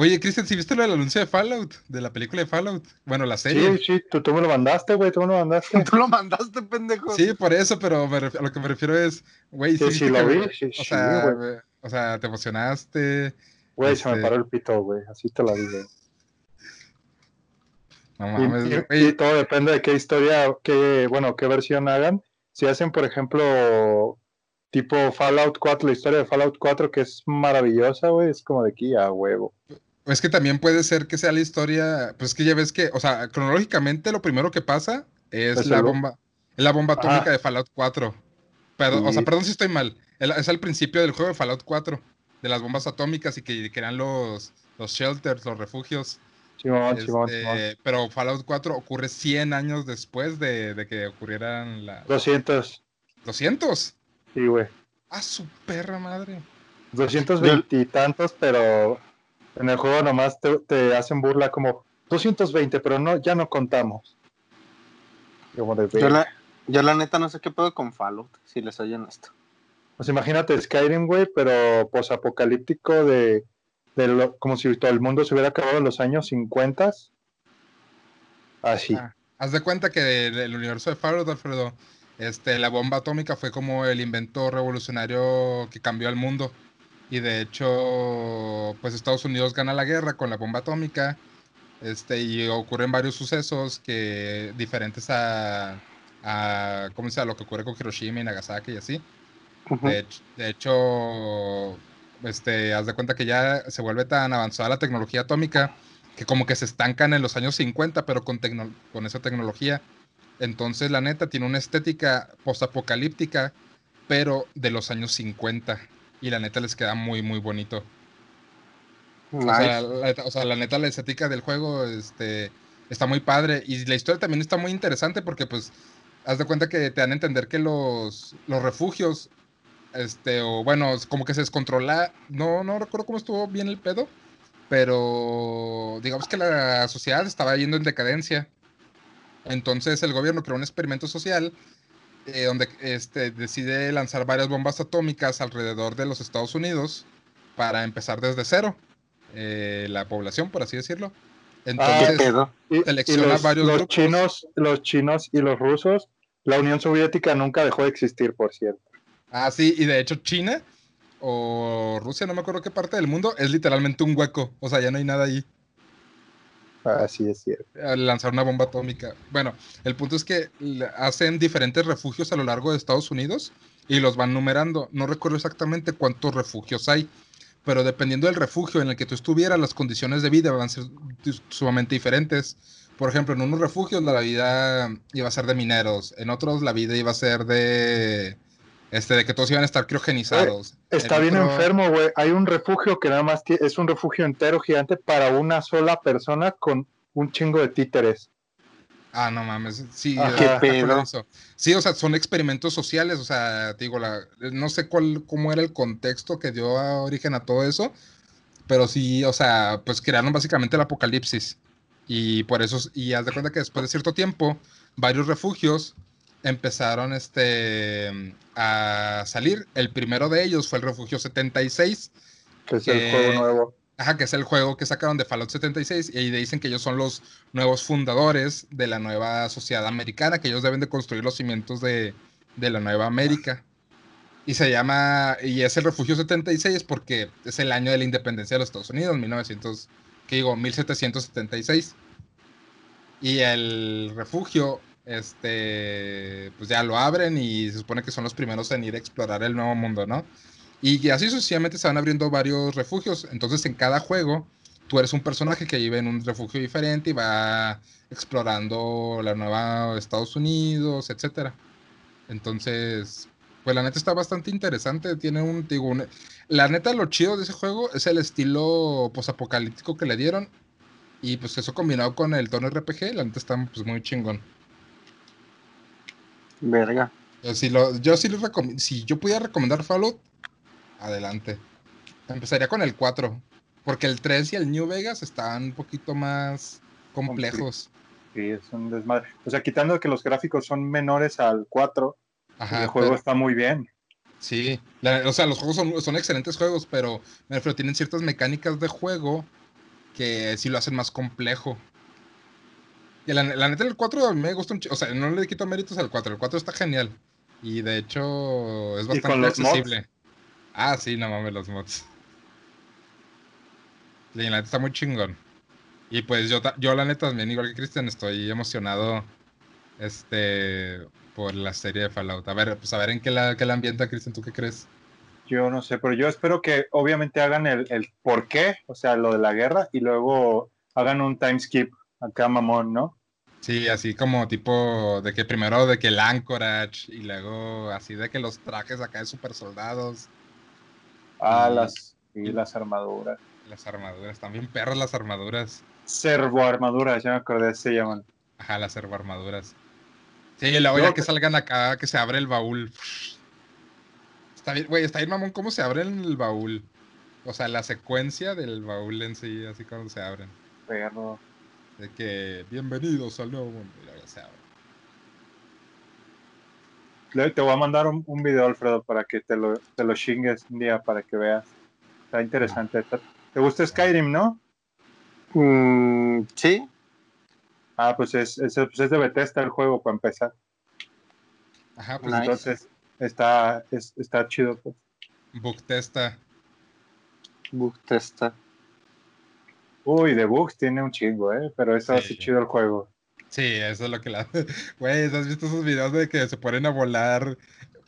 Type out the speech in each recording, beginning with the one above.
Oye, Cristian, ¿si viste lo del anuncio de Fallout? De la película de Fallout. Bueno, la serie. Sí, sí, tú, tú me lo mandaste, güey, tú me lo mandaste. Tú lo mandaste, pendejo. Sí, por eso, pero a lo que me refiero es, güey, Sí, sí, viste lo vi, sí, o sí, sea, güey. o sea, te emocionaste. Güey, se me Este- paró el pito, güey, así te lo digo. No Y, mames, y- güey. y todo depende de qué historia, qué, bueno, qué versión hagan. Si hacen, por ejemplo, tipo Fallout 4, la historia de Fallout 4, que es maravillosa, güey, es como de aquí a huevo. Es que también puede ser que sea la historia, pues que ya ves que, o sea, cronológicamente lo primero que pasa es Es la el- bomba, la bomba atómica de Fallout 4. Perdón, o sea, perdón si estoy mal. Es al principio del juego de Fallout 4, de las bombas atómicas y que, eran los, los shelters, los refugios. Simón, Este, Simón. pero Fallout 4 ocurre 100 años después de, de que ocurrieran las 200, 200. sí, güey. Ah, su perra madre. 220 y tantos, pero en el juego nomás te, te hacen burla como 220, pero no, ya no contamos. Como de Yo la, yo la neta no sé qué pedo con Fallout, si les oyen esto. Pues imagínate Skyrim, güey, pero posapocalíptico de, de lo- como si todo el mundo se hubiera acabado en los años 50. Así. Ah, haz de cuenta que del, del universo de Fallout, Alfredo, este, la bomba atómica fue como el invento revolucionario que cambió al mundo. Y de hecho, pues Estados Unidos gana la guerra con la bomba atómica. Este, y ocurren varios sucesos que diferentes a, a ¿cómo se llama? lo que ocurre con Hiroshima y Nagasaki y así. De hecho, de hecho, este, haz de cuenta que ya se vuelve tan avanzada la tecnología atómica que como que se estancan en los años 50, pero con, con esa tecnología. Entonces, la neta, tiene una estética postapocalíptica, pero de los años 50. Y la neta les queda muy, muy bonito. O sea, Nice. la, neta- o sea, la neta, la estética del juego este, está muy padre. Y la historia también está muy interesante porque, pues, haz de cuenta que te dan a entender que los, los refugios, este, o bueno, como que se descontrola. No, no recuerdo cómo estuvo bien el pedo, pero digamos que la sociedad estaba yendo en decadencia. Entonces, el gobierno creó un experimento social. Eh, donde este, decide lanzar varias bombas atómicas alrededor de los Estados Unidos para empezar desde cero eh, la población, por así decirlo. ¿Qué Entonces, pedo? Y, y selecciona los, varios los grupos. chinos, los chinos y los rusos, la Unión Soviética nunca dejó de existir, por cierto. ah, sí, y de hecho China o Rusia, no me acuerdo qué parte del mundo, es literalmente un hueco, o sea, ya no hay nada ahí. Así es cierto. lanzar una bomba atómica. Bueno, el punto es que hacen diferentes refugios a lo largo de Estados Unidos y los van numerando. No recuerdo exactamente cuántos refugios hay, pero dependiendo del refugio en el que tú estuvieras, las condiciones de vida van a ser sumamente diferentes. Por ejemplo, en unos refugios la vida iba a ser de mineros, en otros la vida iba a ser de este de que todos iban a estar criogenizados. Está En bien otro- enfermo, güey. Hay un refugio que nada más es un refugio entero gigante para una sola persona con un chingo de títeres. Ah, no mames. Sí. ¿Qué está pedo? Sí, o sea, son experimentos sociales. O sea, te digo, la, no sé cuál, cómo era el contexto que dio a origen a todo eso. Pero sí, o sea, pues crearon básicamente el apocalipsis. Y por eso, y haz de cuenta que después de cierto tiempo, varios refugios empezaron este, a salir. El primero de ellos fue el refugio 76. Que es Que- el juego nuevo. Ajá, que es el juego que sacaron de Fallout 76 y ahí dicen que ellos son los nuevos fundadores de la nueva sociedad americana, que ellos deben de construir los cimientos de, de la nueva América. Y se llama, y es el refugio 76 porque es el año de la independencia de los Estados Unidos, 1900, que digo, 1776. Y el refugio, este, pues ya lo abren y se supone que son los primeros en ir a explorar el nuevo mundo, ¿no? Y así sucesivamente se van abriendo varios refugios. Entonces, en cada juego, tú eres un personaje que vive en un refugio diferente y va explorando la nueva Estados Unidos, etcétera. Entonces, pues la neta está bastante interesante. Tiene un, digo, la neta lo chido de ese juego es el estilo posapocalíptico que le dieron. Y pues eso combinado con el tono RPG, la neta está pues muy chingón. Verga. Yo sí, lo, yo sí les recom- si yo pudiera recomendar Fallout, adelante. Empezaría con el 4, porque el 3 y el New Vegas estaban un poquito más complejos. Sí, es un desmadre. O sea, quitando que los gráficos son menores al 4, Ajá, el juego pero- está muy bien. sí. La- o sea, los juegos son, son excelentes juegos, pero me refiero, tienen ciertas mecánicas de juego que sí lo hacen más complejo. La, la neta, el 4 me gusta un O sea, no le quito méritos al 4. El 4 está genial. Y de hecho, es ¿Y con bastante mods? accesible. Ah, sí, no mames, los mods. La neta está muy chingón. Y pues yo, yo la neta también, igual que Cristian, estoy emocionado este por la serie de Fallout. A ver, pues a ver en qué la, qué la ambienta, Cristian, ¿tú qué crees? Yo no sé, pero yo espero que obviamente hagan el, el por qué, o sea, lo de la guerra, y luego hagan un time skip acá, mamón, ¿no? Sí, así como tipo de que primero de que el Anchorage y luego así de que los trajes acá de super soldados, Ah, Y- las, y las armaduras. las armaduras, también perras las armaduras. Servo armaduras, ya me acordé, se llaman. Ajá, las armaduras. Sí, y luego ya que salgan acá, que se abre el baúl. Está bien, güey, está bien mamón cómo se abre el baúl. O sea, la secuencia del baúl en sí, así cuando se abren. Perro. De que, bienvenidos al nuevo mundo. Y abre. Le- Te voy a mandar un, un video, Alfredo, para que te lo, te lo chingues un día para que veas. Está interesante. Está- ¿Te gusta Skyrim, no? Mm, sí, Ah, pues es, es, pues es de Bethesda el juego, para empezar. Ajá, pues Nice. Entonces, está, es- está chido. Pues. Booktesta. Uh, Testa. Uy, de bugs tiene un chingo, ¿eh? Pero eso Sí. hace chido el juego. Sí, eso es lo que la. Güey, ¿has visto esos videos de que se ponen a volar?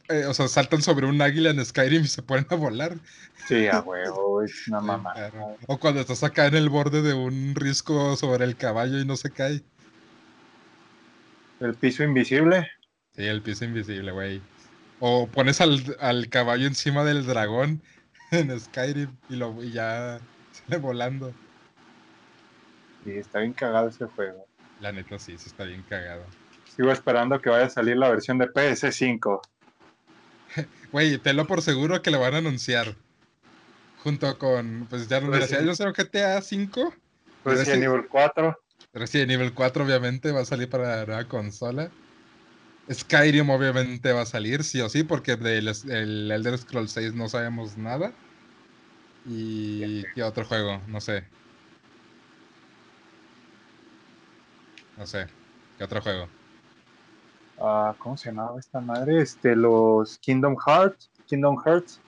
Eh, o sea, saltan sobre un águila en Skyrim y se ponen a volar. Sí, a huevo, es una mamá. O cuando estás acá en el borde de un risco sobre el caballo y no se cae. El piso invisible. Sí, el piso invisible, güey. O pones al, al caballo encima del dragón en Skyrim y, lo, y ya sale volando. Sí, está bien cagado ese juego. La neta sí, sí está bien cagado. Sigo esperando que vaya a salir la versión de PS5. Güey, tenlo por seguro que lo van a anunciar. Junto con, pues ya no Pues sí. hay un GTA 5, Pues Pero sí, nivel 4. Resident Evil 4 obviamente va a salir para la nueva consola. Skyrim obviamente va a salir, sí o sí, porque del el Elder Scrolls 6 no sabemos nada. ¿Y qué otro juego? No sé. No sé. ¿Qué otro juego? Ah, ¿Cómo se llamaba esta madre? Este, los Kingdom Hearts. Kingdom Hearts.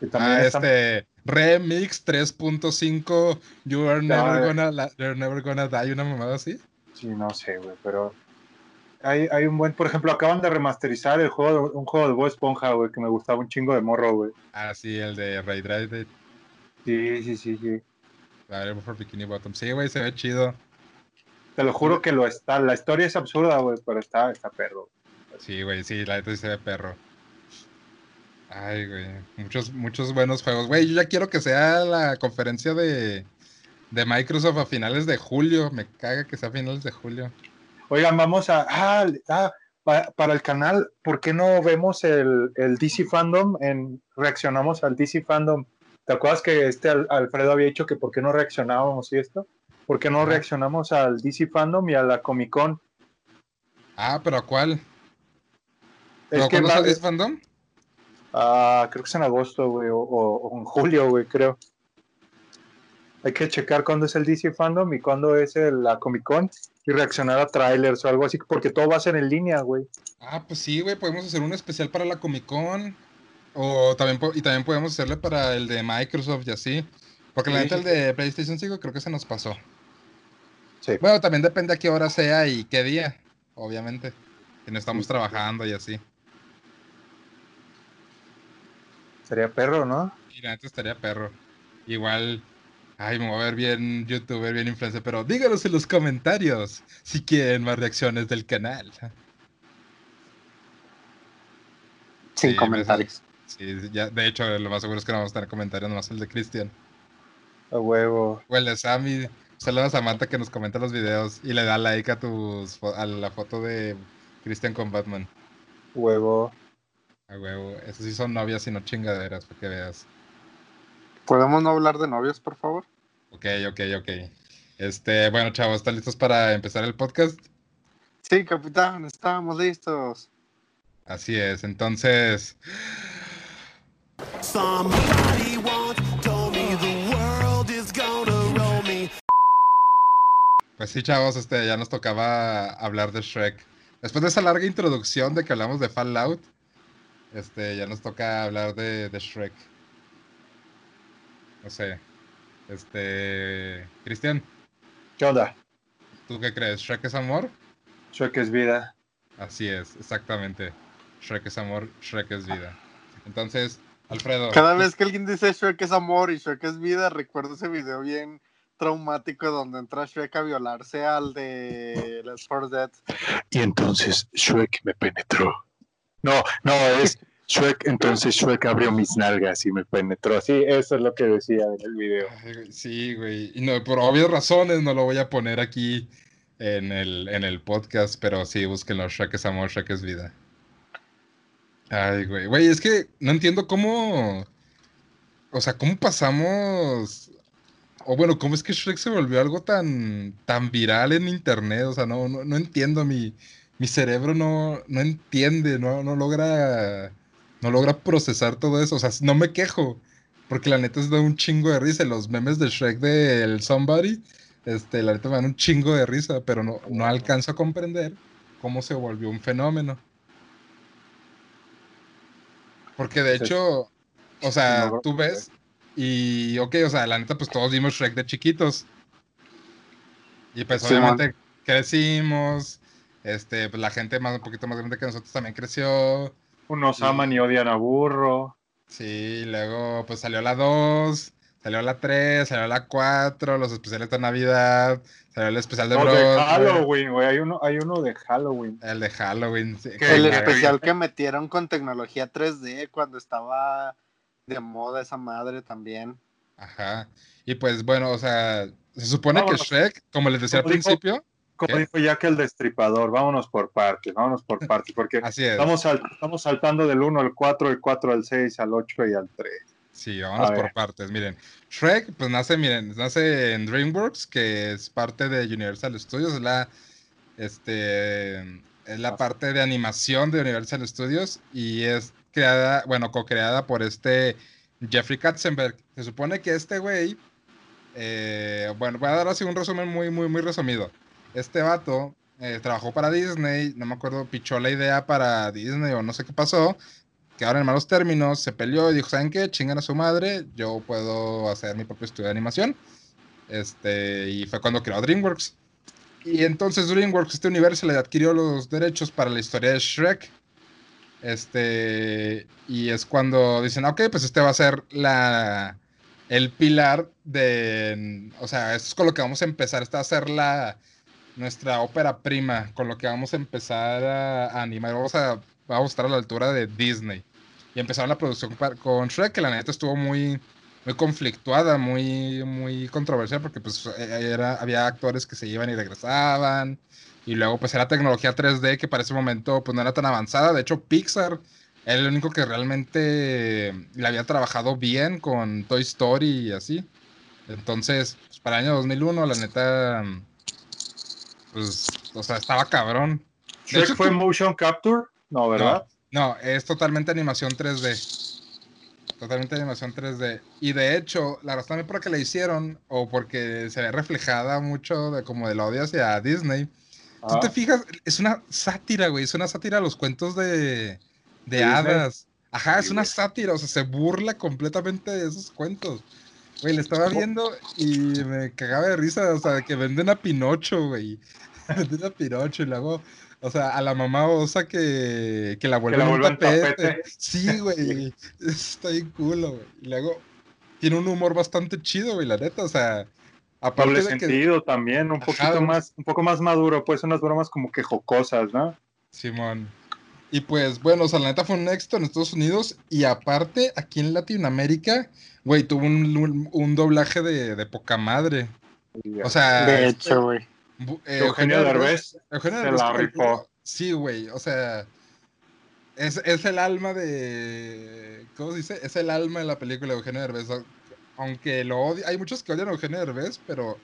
Que también Ah, están- este Remix 3.5 You are never Ah, gonna la- you're never gonna die, una mamada así. Sí, no sé, güey, pero hay, hay un buen, por ejemplo, acaban de remasterizar el juego, un juego de Bob Esponja, güey, que me gustaba un chingo de morro, güey. Ah, sí, el de Ray Drive Sí, sí, sí, sí. for Bikini Bottom. Sí, güey, se ve chido. Te lo juro que lo está. La historia es absurda, güey, pero está, está perro. Sí, güey, sí, la neta sí se ve perro. Ay, güey. Muchos, muchos buenos juegos. Güey, yo ya quiero que sea la conferencia de, de Microsoft a finales de julio. Me caga que sea a finales de julio. Oigan, vamos a. Ah, ah, pa- para el canal, ¿por qué no vemos el, el DC Fandom? En, reaccionamos al DC Fandom. ¿Te acuerdas que este Al- Alfredo había dicho que por qué no reaccionábamos y esto? ¿Por qué no reaccionamos al DC Fandom y a la Comic Con? Ah, pero ¿a cuál? Es ¿Pero que cuándo va- sale ese fandom? Ah, creo que es en agosto, güey, o, o- o en julio, güey, creo. Hay que checar cuándo es el DC Fandom y cuándo es el- la Comic Con y reaccionar a trailers o algo así, porque todo va a ser en línea, güey. Ah, pues sí, güey, podemos hacer un especial para la Comic Con. O también, y también podemos hacerle para el de Microsoft y así. Porque la neta, el de PlayStation 5 creo que se nos pasó. Sí. Bueno, también depende a qué hora sea y qué día, obviamente. Que no estamos trabajando y así. Sería perro, ¿no? Y la estaría perro. Igual, ay, me voy a ver bien youtuber, bien influencer, pero díganos en los comentarios si quieren más reacciones del canal. Sin Sí, comentarios. Sí, ya, de hecho, lo más seguro es que no vamos a tener comentarios, nomás el de Cristian. A huevo. O el de Sammy. Saludos a Samantha que nos comenta los videos y le da like a tus a la foto de Cristian con Batman. Huevo. A huevo. Esos sí son novias y no chingaderas, para que veas. ¿Podemos no hablar de novios, por favor? Ok, ok, ok. Este, bueno, chavos, ¿están listos para empezar el podcast? Sí, capitán, estamos listos. Así es, entonces. Somebody once Pues sí, chavos, este, ya nos tocaba hablar de Shrek. Después de esa larga introducción de que hablamos de Fallout, este, ya nos toca hablar de, de Shrek. No sé. Este. Cristian, ¿Qué onda? ¿tú qué crees? ¿Shrek es amor? Shrek es vida. Así es, exactamente. Shrek es amor, Shrek es vida. Entonces, Alfredo. Cada vez que alguien dice Shrek es amor y Shrek es vida, recuerdo ese video bien traumático donde entra Shrek a violarse al de Let's For Dead. Y entonces Shrek me penetró. No, no, es Shrek, entonces Shrek abrió mis nalgas y me penetró. Sí, eso es lo que decía en el video. Sí, güey. Y no, por obvias razones no lo voy a poner aquí en el, en el podcast, pero sí, búsquenlo. Shrek es amor, Shrek es vida. Ay, güey. Güey, es que no entiendo cómo. O sea, cómo pasamos. O bueno, cómo es que Shrek se volvió algo tan, tan viral en internet. O sea, no, no, no entiendo. Mi, mi cerebro no, no entiende, no, no logra. No logra procesar todo eso. O sea, no me quejo. Porque la neta es de un chingo de risa. Los memes de Shrek del Somebody. Este, la neta me dan un chingo de risa. Pero no, no alcanzo a comprender cómo se volvió un fenómeno. Porque de hecho, o sea, tú ves y, ok, o sea, la neta, pues todos vimos Shrek de chiquitos. Y pues Sí, obviamente crecimos, este, pues la gente más, un poquito más grande que nosotros también creció. Unos aman y odian a burro. Sí, luego pues salió la 2, salió la 3, salió la 4, los especiales de Navidad, salió el especial de No, de Broadway, Halloween, güey. Hay uno, hay uno de Halloween. el de Halloween. sí, El especial que metieron con tecnología 3D cuando estaba de moda esa madre también. Ajá. Y pues bueno, o sea, se supone Vámonos. que Shrek, como les decía al dijo- principio, Como ¿Qué? dijo Jack el Destripador, vámonos por partes, vámonos por partes, porque así es. estamos, sal- estamos saltando del 1 al 4, del 4 al 6, al 8 y al 3. Sí, vámonos por partes. Miren, Shrek, pues nace, miren, nace en DreamWorks, que es parte de Universal Studios, es la, este, es la parte de animación de Universal Studios y es creada, bueno, co-creada por este Jeffrey Katzenberg. Se supone que este güey, eh, bueno, voy a dar así un resumen muy, muy, muy resumido. Este vato eh, trabajó para Disney, no me acuerdo, pichó la idea para Disney o no sé qué pasó, quedaron en malos términos, se peleó y dijo, ¿saben qué? Chingan a su madre, yo puedo hacer mi propio estudio de animación. Este, y fue cuando creó DreamWorks. Y entonces DreamWorks, este universo, le adquirió los derechos para la historia de Shrek. Este, y es cuando dicen, ok, pues este va a ser la, el pilar de, o sea, esto es con lo que vamos a empezar, esta va a ser la, nuestra ópera prima, con lo que vamos a empezar a, animar, vamos a, a estar a la altura de Disney. Y empezaron la producción con Shrek, que la neta estuvo muy, muy conflictuada, muy, muy controversial, porque pues eh, era, había actores que se iban y regresaban, y luego pues era tecnología 3D que para ese momento pues no era tan avanzada, de hecho Pixar era el único que realmente le había trabajado bien con Toy Story y así. Entonces, pues, para el año 2001, la neta, pues, o sea, estaba cabrón. De ¿Shrek hecho, fue motion capture? No, ¿verdad? No, es totalmente animación 3D. Totalmente animación 3D. Y de hecho, la razón por la que la hicieron, o porque se ve reflejada mucho de como del odio hacia Disney. Tú Ah, te fijas, es una sátira, güey. Es una sátira a los cuentos de, de hadas. Ajá, es una sátira, o sea, se burla completamente de esos cuentos. Güey, le estaba viendo y me cagaba de risa, o sea, que venden a Pinocho, güey. Venden a Pinocho y luego, o sea, a la mamá osa que, que la vuelven un vuelven tapete. tapete. Sí, güey. Está bien culo, güey. Y luego tiene un humor bastante chido, güey, la neta, o sea, aparte Doble de que sentido también, un Ajá, poquito más, un poco más maduro, pues unas bromas como que jocosas, ¿no? Simón. Y pues, bueno, o sea, la neta fue un éxito en Estados Unidos y aparte, aquí en Latinoamérica, güey, tuvo un, un- un doblaje de, de poca madre. O sea, De este, hecho, güey. eh, Eugenio Derbez Eugenio se Derbez la como el rifó. Sí, güey, o sea, es, es el alma de... ¿Cómo se dice? Es el alma de la película de Eugenio Derbez. Au- Aunque lo odia, hay muchos que odian a Eugenio Derbez, pero,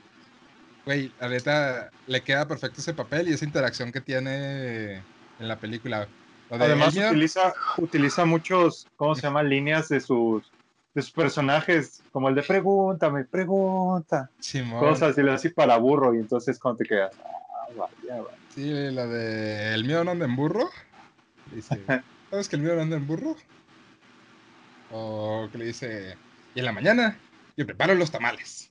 güey, la neta, le queda perfecto ese papel y esa interacción que tiene en la película. Además utiliza, utiliza muchos, ¿cómo se llama? Líneas de sus, de sus personajes, como el de pregúntame, pregunta, Simón. cosas y le así para burro, y entonces cuando te quedas, ah, vaya, vaya. Sí, la de El mío no anda en burro. Dice, ¿sabes que el mío no anda en burro? O que le dice, y en la mañana yo preparo los tamales.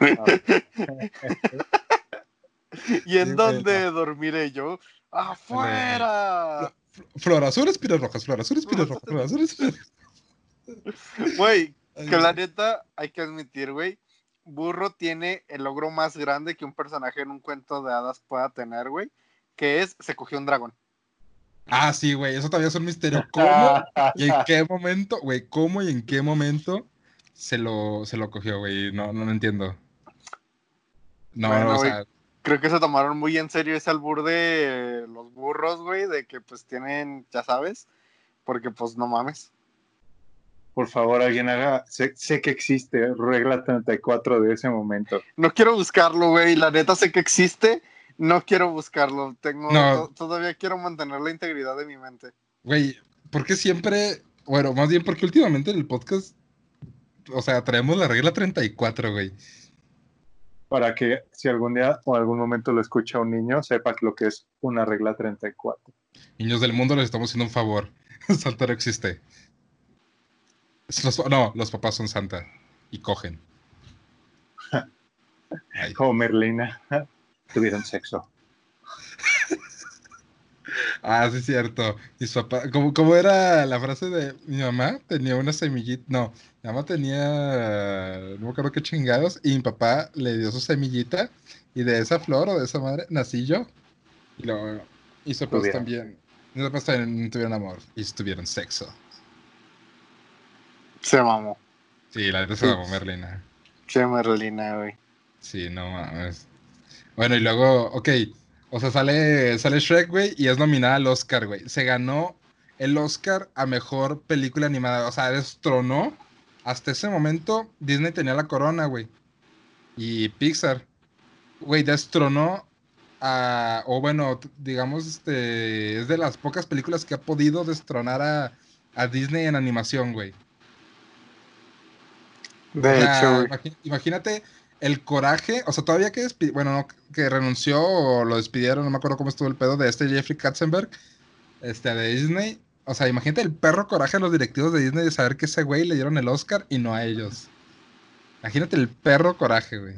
¿Y en dónde dormiré yo? ¡Afuera! Flor azul, espiras rojas, flor azul, espiras rojas, flor azul, Güey, que la neta, hay que admitir, güey. Burro tiene el logro más grande que un personaje en un cuento de hadas pueda tener, güey. Que es, se cogió un dragón. Ah, sí, güey, eso todavía es un misterio. ¿Cómo y en qué momento, güey? ¿Cómo y en qué momento se lo, se lo cogió, güey? No, no lo entiendo. No, Bueno, no, o sea, Creo que se tomaron muy en serio ese albur de los burros, güey. De que pues tienen, ya sabes. Porque pues no mames. Por favor, alguien haga, sé, sé que existe regla 34 de ese momento. No quiero buscarlo, güey. La neta sé que existe. No quiero buscarlo. Tengo, No. todavía quiero mantener la integridad de mi mente. güey, ¿por qué siempre, bueno, más bien porque últimamente en el podcast, o sea, traemos la regla 34, güey. Para que si algún día o algún momento lo escucha un niño, sepa lo que es una regla 34. Niños del mundo les estamos haciendo un favor. Santa no existe. Los- no, los papás son Santa y cogen. Como Merlina, tuvieron sexo. Ah, sí, es cierto. Mis papás, ¿cómo, cómo era la frase de mi mamá? Tenía una semillita. No, mi mamá tenía. No me acuerdo qué chingados. Y mi papá le dio su semillita. Y de esa flor o de esa madre nací yo. Y luego. Y papás Tuvieron. también. Mis papás también tuvieron amor. Y tuvieron sexo. Se mamó. Sí, la neta se llamó Merlina. Che Merlina, güey. Sí, no mames. Bueno, y luego, ok, o sea, sale, sale Shrek, güey, y es nominada al Oscar, güey. Se ganó el Oscar a mejor película animada, o sea, destronó. Hasta ese momento, Disney tenía la corona, güey. Y Pixar, güey, destronó a, o bueno, digamos, este, es de las pocas películas que ha podido destronar a, a Disney en animación, güey. De O sea, hecho, güey. imagínate el coraje, o sea, todavía que bueno, no, que renunció o lo despidieron, no me acuerdo cómo estuvo el pedo de este Jeffrey Katzenberg, este de Disney. O sea, imagínate el perro coraje de los directivos de Disney de saber que ese güey le dieron el Oscar y no a ellos. Imagínate el perro coraje, güey.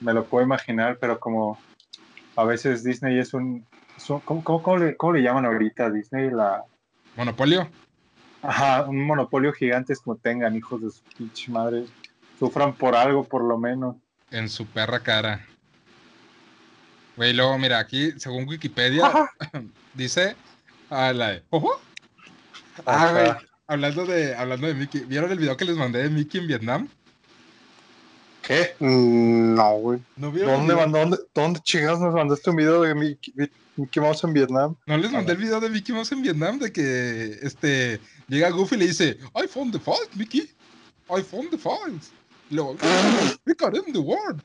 Me lo puedo imaginar, pero como a veces Disney es un... es un- ¿cómo, cómo- cómo le, cómo le llaman ahorita a Disney? La, Monopolio. ajá, un monopolio gigante es como tengan hijos de su pinche madre. Sufran por algo, por lo menos. En su perra cara. Güey, luego, mira, aquí, según Wikipedia, Ajá. dice. Ah, la de. "Ojo". Ah, Ajá. güey. Hablando de, hablando de Mickey. ¿Vieron el video que les mandé de Mickey en Vietnam? ¿Qué? Mm, No, güey. ¿No ¿Dónde, mandó, dónde, dónde chingados nos mandaste un video de Mickey, Mickey Mouse en Vietnam? ¿No les mandé el video de Mickey Mouse en Vietnam? De que este llega Goofy y le dice, I found the files, Mickey. I found the files. Y luego, we got in the world.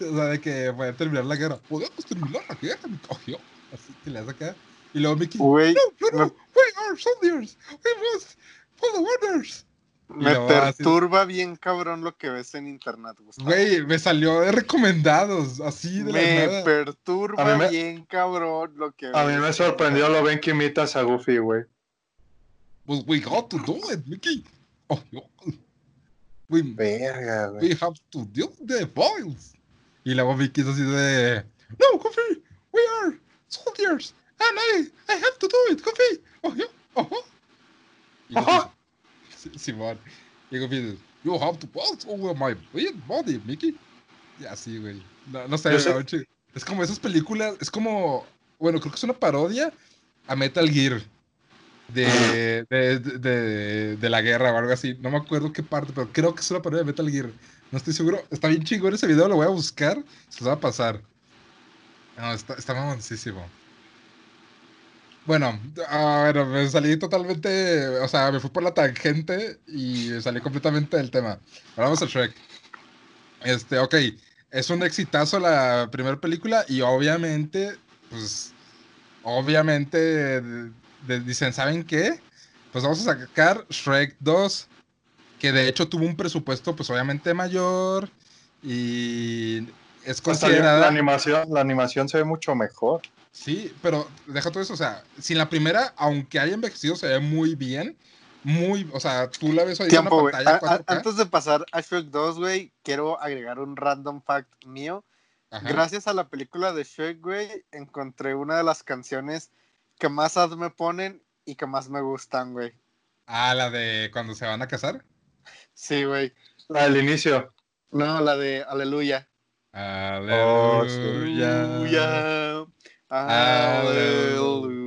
O sea, de que voy a terminar la guerra. Podemos terminar la guerra, me cogió. Así que le hace acá. Y luego Mickey, no, no, no, me- we are soldiers. We must follow orders. me luego así- perturba bien cabrón lo que ves en internet, Gustavo. Güey, me salió de recomendados, así de la me nada. perturba me- bien cabrón lo que A mí ves me en sorprendió lo ven que imitas a Goofy, güey. Pues we got to do it, Mickey. Oh, yo- we, Verga, güey. We have to deal with the files. Y luego Mickey es así de. No, Goofy, we are soldiers. And I, I have to do it, Goofy. Oh, yeah. Ajá. Y Ajá. dice, "Sí, Simón. Y Goofy dice, You have to pass over my body, Mickey. Y así, güey. No, no sé, sé- es como esas películas. Es como. Bueno, creo que es una parodia a Metal Gear. De, de, de, la guerra o algo así. No me acuerdo qué parte, pero creo que es una parodia de Metal Gear. No estoy seguro. Está bien chingón ese video, lo voy a buscar. Se va a pasar. No, está, está mamoncísimo. Bueno, ah, bueno, me salí totalmente. O sea, me fui por la tangente y salí completamente del tema. Ahora vamos a Shrek. Este, ok. Es un exitazo la primera película y obviamente, pues, obviamente dicen, ¿saben qué? Pues vamos a sacar Shrek 2. que de hecho tuvo un presupuesto pues obviamente mayor y es considerada... la animación, la animación se ve mucho mejor. Sí, pero deja todo eso, o sea, si la primera, aunque haya envejecido, se ve muy bien, muy, o sea, tú la ves ahí en una Tiempo, güey. pantalla A- a- 4K. Antes de pasar a Shrek 2, güey, quiero agregar un random fact mío. Ajá. Gracias a la película de Shrek, güey, encontré una de las canciones que más ad me ponen y que más me gustan, güey. Ah, la de cuando se van a casar. Sí, güey. La del inicio. No, la de Aleluya. Aleluya. Aleluya. Aleluya.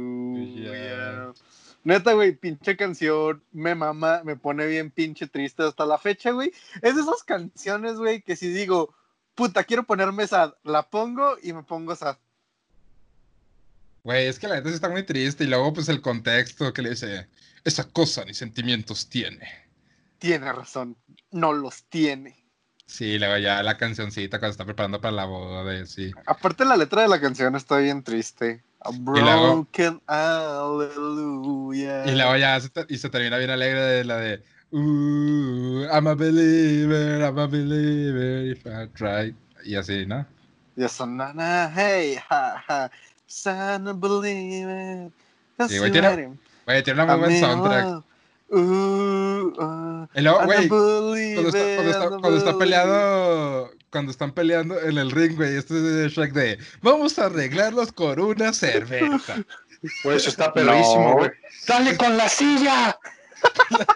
Neta, güey, pinche canción, me mama, me pone bien pinche triste hasta la fecha, güey. Es de esas canciones, güey, que si digo, puta, quiero ponerme sad, la pongo y me pongo sad. Güey, es que la neta sí está muy triste y luego pues el contexto que le dice, esa cosa ni sentimientos tiene. Tiene razón, no los tiene. Sí, luego ya la cancioncita cuando está preparando para la boda, y sí. Aparte la letra de la canción está bien triste. A broken hallelujah. Y luego ya se, y se termina bien alegre de la de "Ooh, I'm a believer, I'm a believer if I try. Y así, ¿no? Y eso, na, na, hey, ja, ja, believer. That's Sí, güey, tiene-. Güey, tiene una muy buen I'm in soundtrack. uh, a güey, cuando está, cuando, está, cuando está peleando, cuando están peleando en el ring, güey, este es de Shrek de, vamos a arreglarlos con una cerveza. Güey, eso está perrísimo, No. güey. ¡Dale con la silla!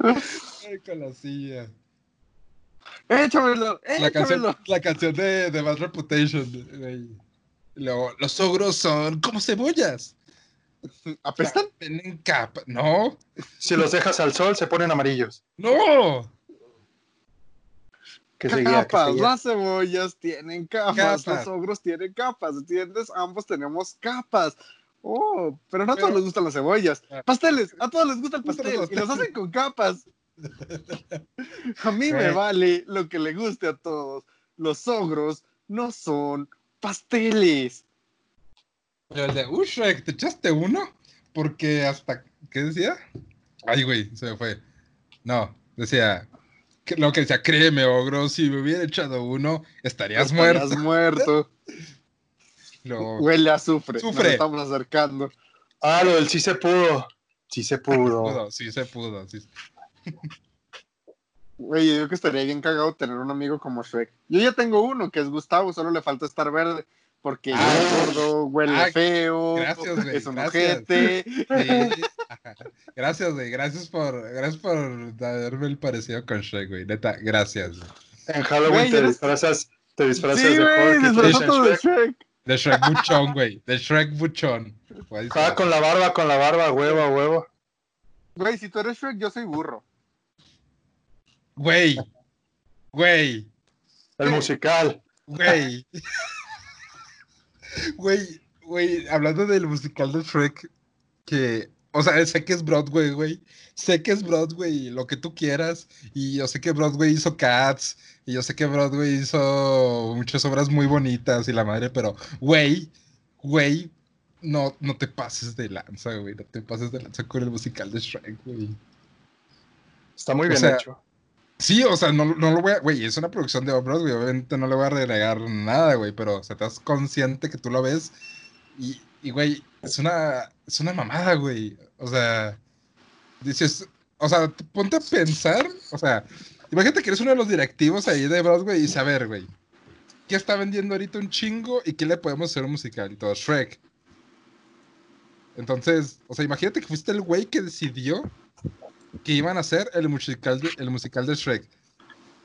Ay, con la silla. Échamelo, La canción, échamelo. la canción de, de Bad Reputation, güey. Los ogros son como cebollas. ¿Apestan? Tienen capa. No, Si los dejas al sol, se ponen amarillos. no. ¿Qué seguía? ¿Qué Capas, seguía? las cebollas tienen capas, Capas. los ogros tienen capas, ¿entiendes? Ambos tenemos capas. Oh, pero no a todos Pero- les gustan las cebollas. Ah. Pasteles, a todos les gusta el Gustan pastel y los hacen con capas. A mí me vale lo que le guste a todos. Los ogros no son pasteles. Pero el de, uh, Shrek, ¿te echaste uno? Porque hasta, ¿qué decía? Ay, güey, se me fue. No, decía, que, lo que decía, créeme, ogro, si me hubiera echado uno, estarías muerto. Estarías muerto. Luego, Huele a. Sufre. Nos estamos acercando. Ah, lo del sí se pudo. Sí se pudo. pudo, sí se pudo. Sí. Güey, yo digo que estaría bien cagado tener un amigo como Shrek. Yo ya tengo uno, que es Gustavo, solo le falta estar verde. Porque ya Ah. es gordo, huele Ah, feo, gracias, güey, es un gracias. ojete. Sí. Gracias, güey, gracias por, gracias por darme el parecido con Shrek, güey, neta, gracias. En Halloween Güey, te disfrazas, te disfrazas Sí, de Hulk Shrek. De Shrek Buchón, güey, de Shrek Buchón. Ah, con la barba, con la barba, huevo, huevo. Güey, si tú eres Shrek, yo soy burro. Güey, güey, El musical. güey. Güey, güey, hablando del musical de Shrek, que, o sea, sé que es Broadway, güey. Sé que es Broadway, lo que tú quieras. Y yo sé que Broadway hizo Cats. Y yo sé que Broadway hizo muchas obras muy bonitas y la madre, pero, güey, güey, no, no te pases de lanza, güey. No te pases de lanza con el musical de Shrek, güey. Está muy O bien sea, hecho. Sí, o sea, no, no lo voy a. Güey, es una producción de Broadway, obviamente no le voy a renegar nada, güey, pero o sea, estás consciente que tú lo ves y, y, güey, es una, es una mamada, güey. O sea, dices, o sea, ponte a pensar, o sea, imagínate que eres uno de los directivos ahí de Broadway y dices, a ver, güey, ¿qué está vendiendo ahorita un chingo y qué le podemos hacer un musical? Y todo, Shrek. Entonces, o sea, imagínate que fuiste el güey que decidió que iban a hacer el musical de, el musical de Shrek.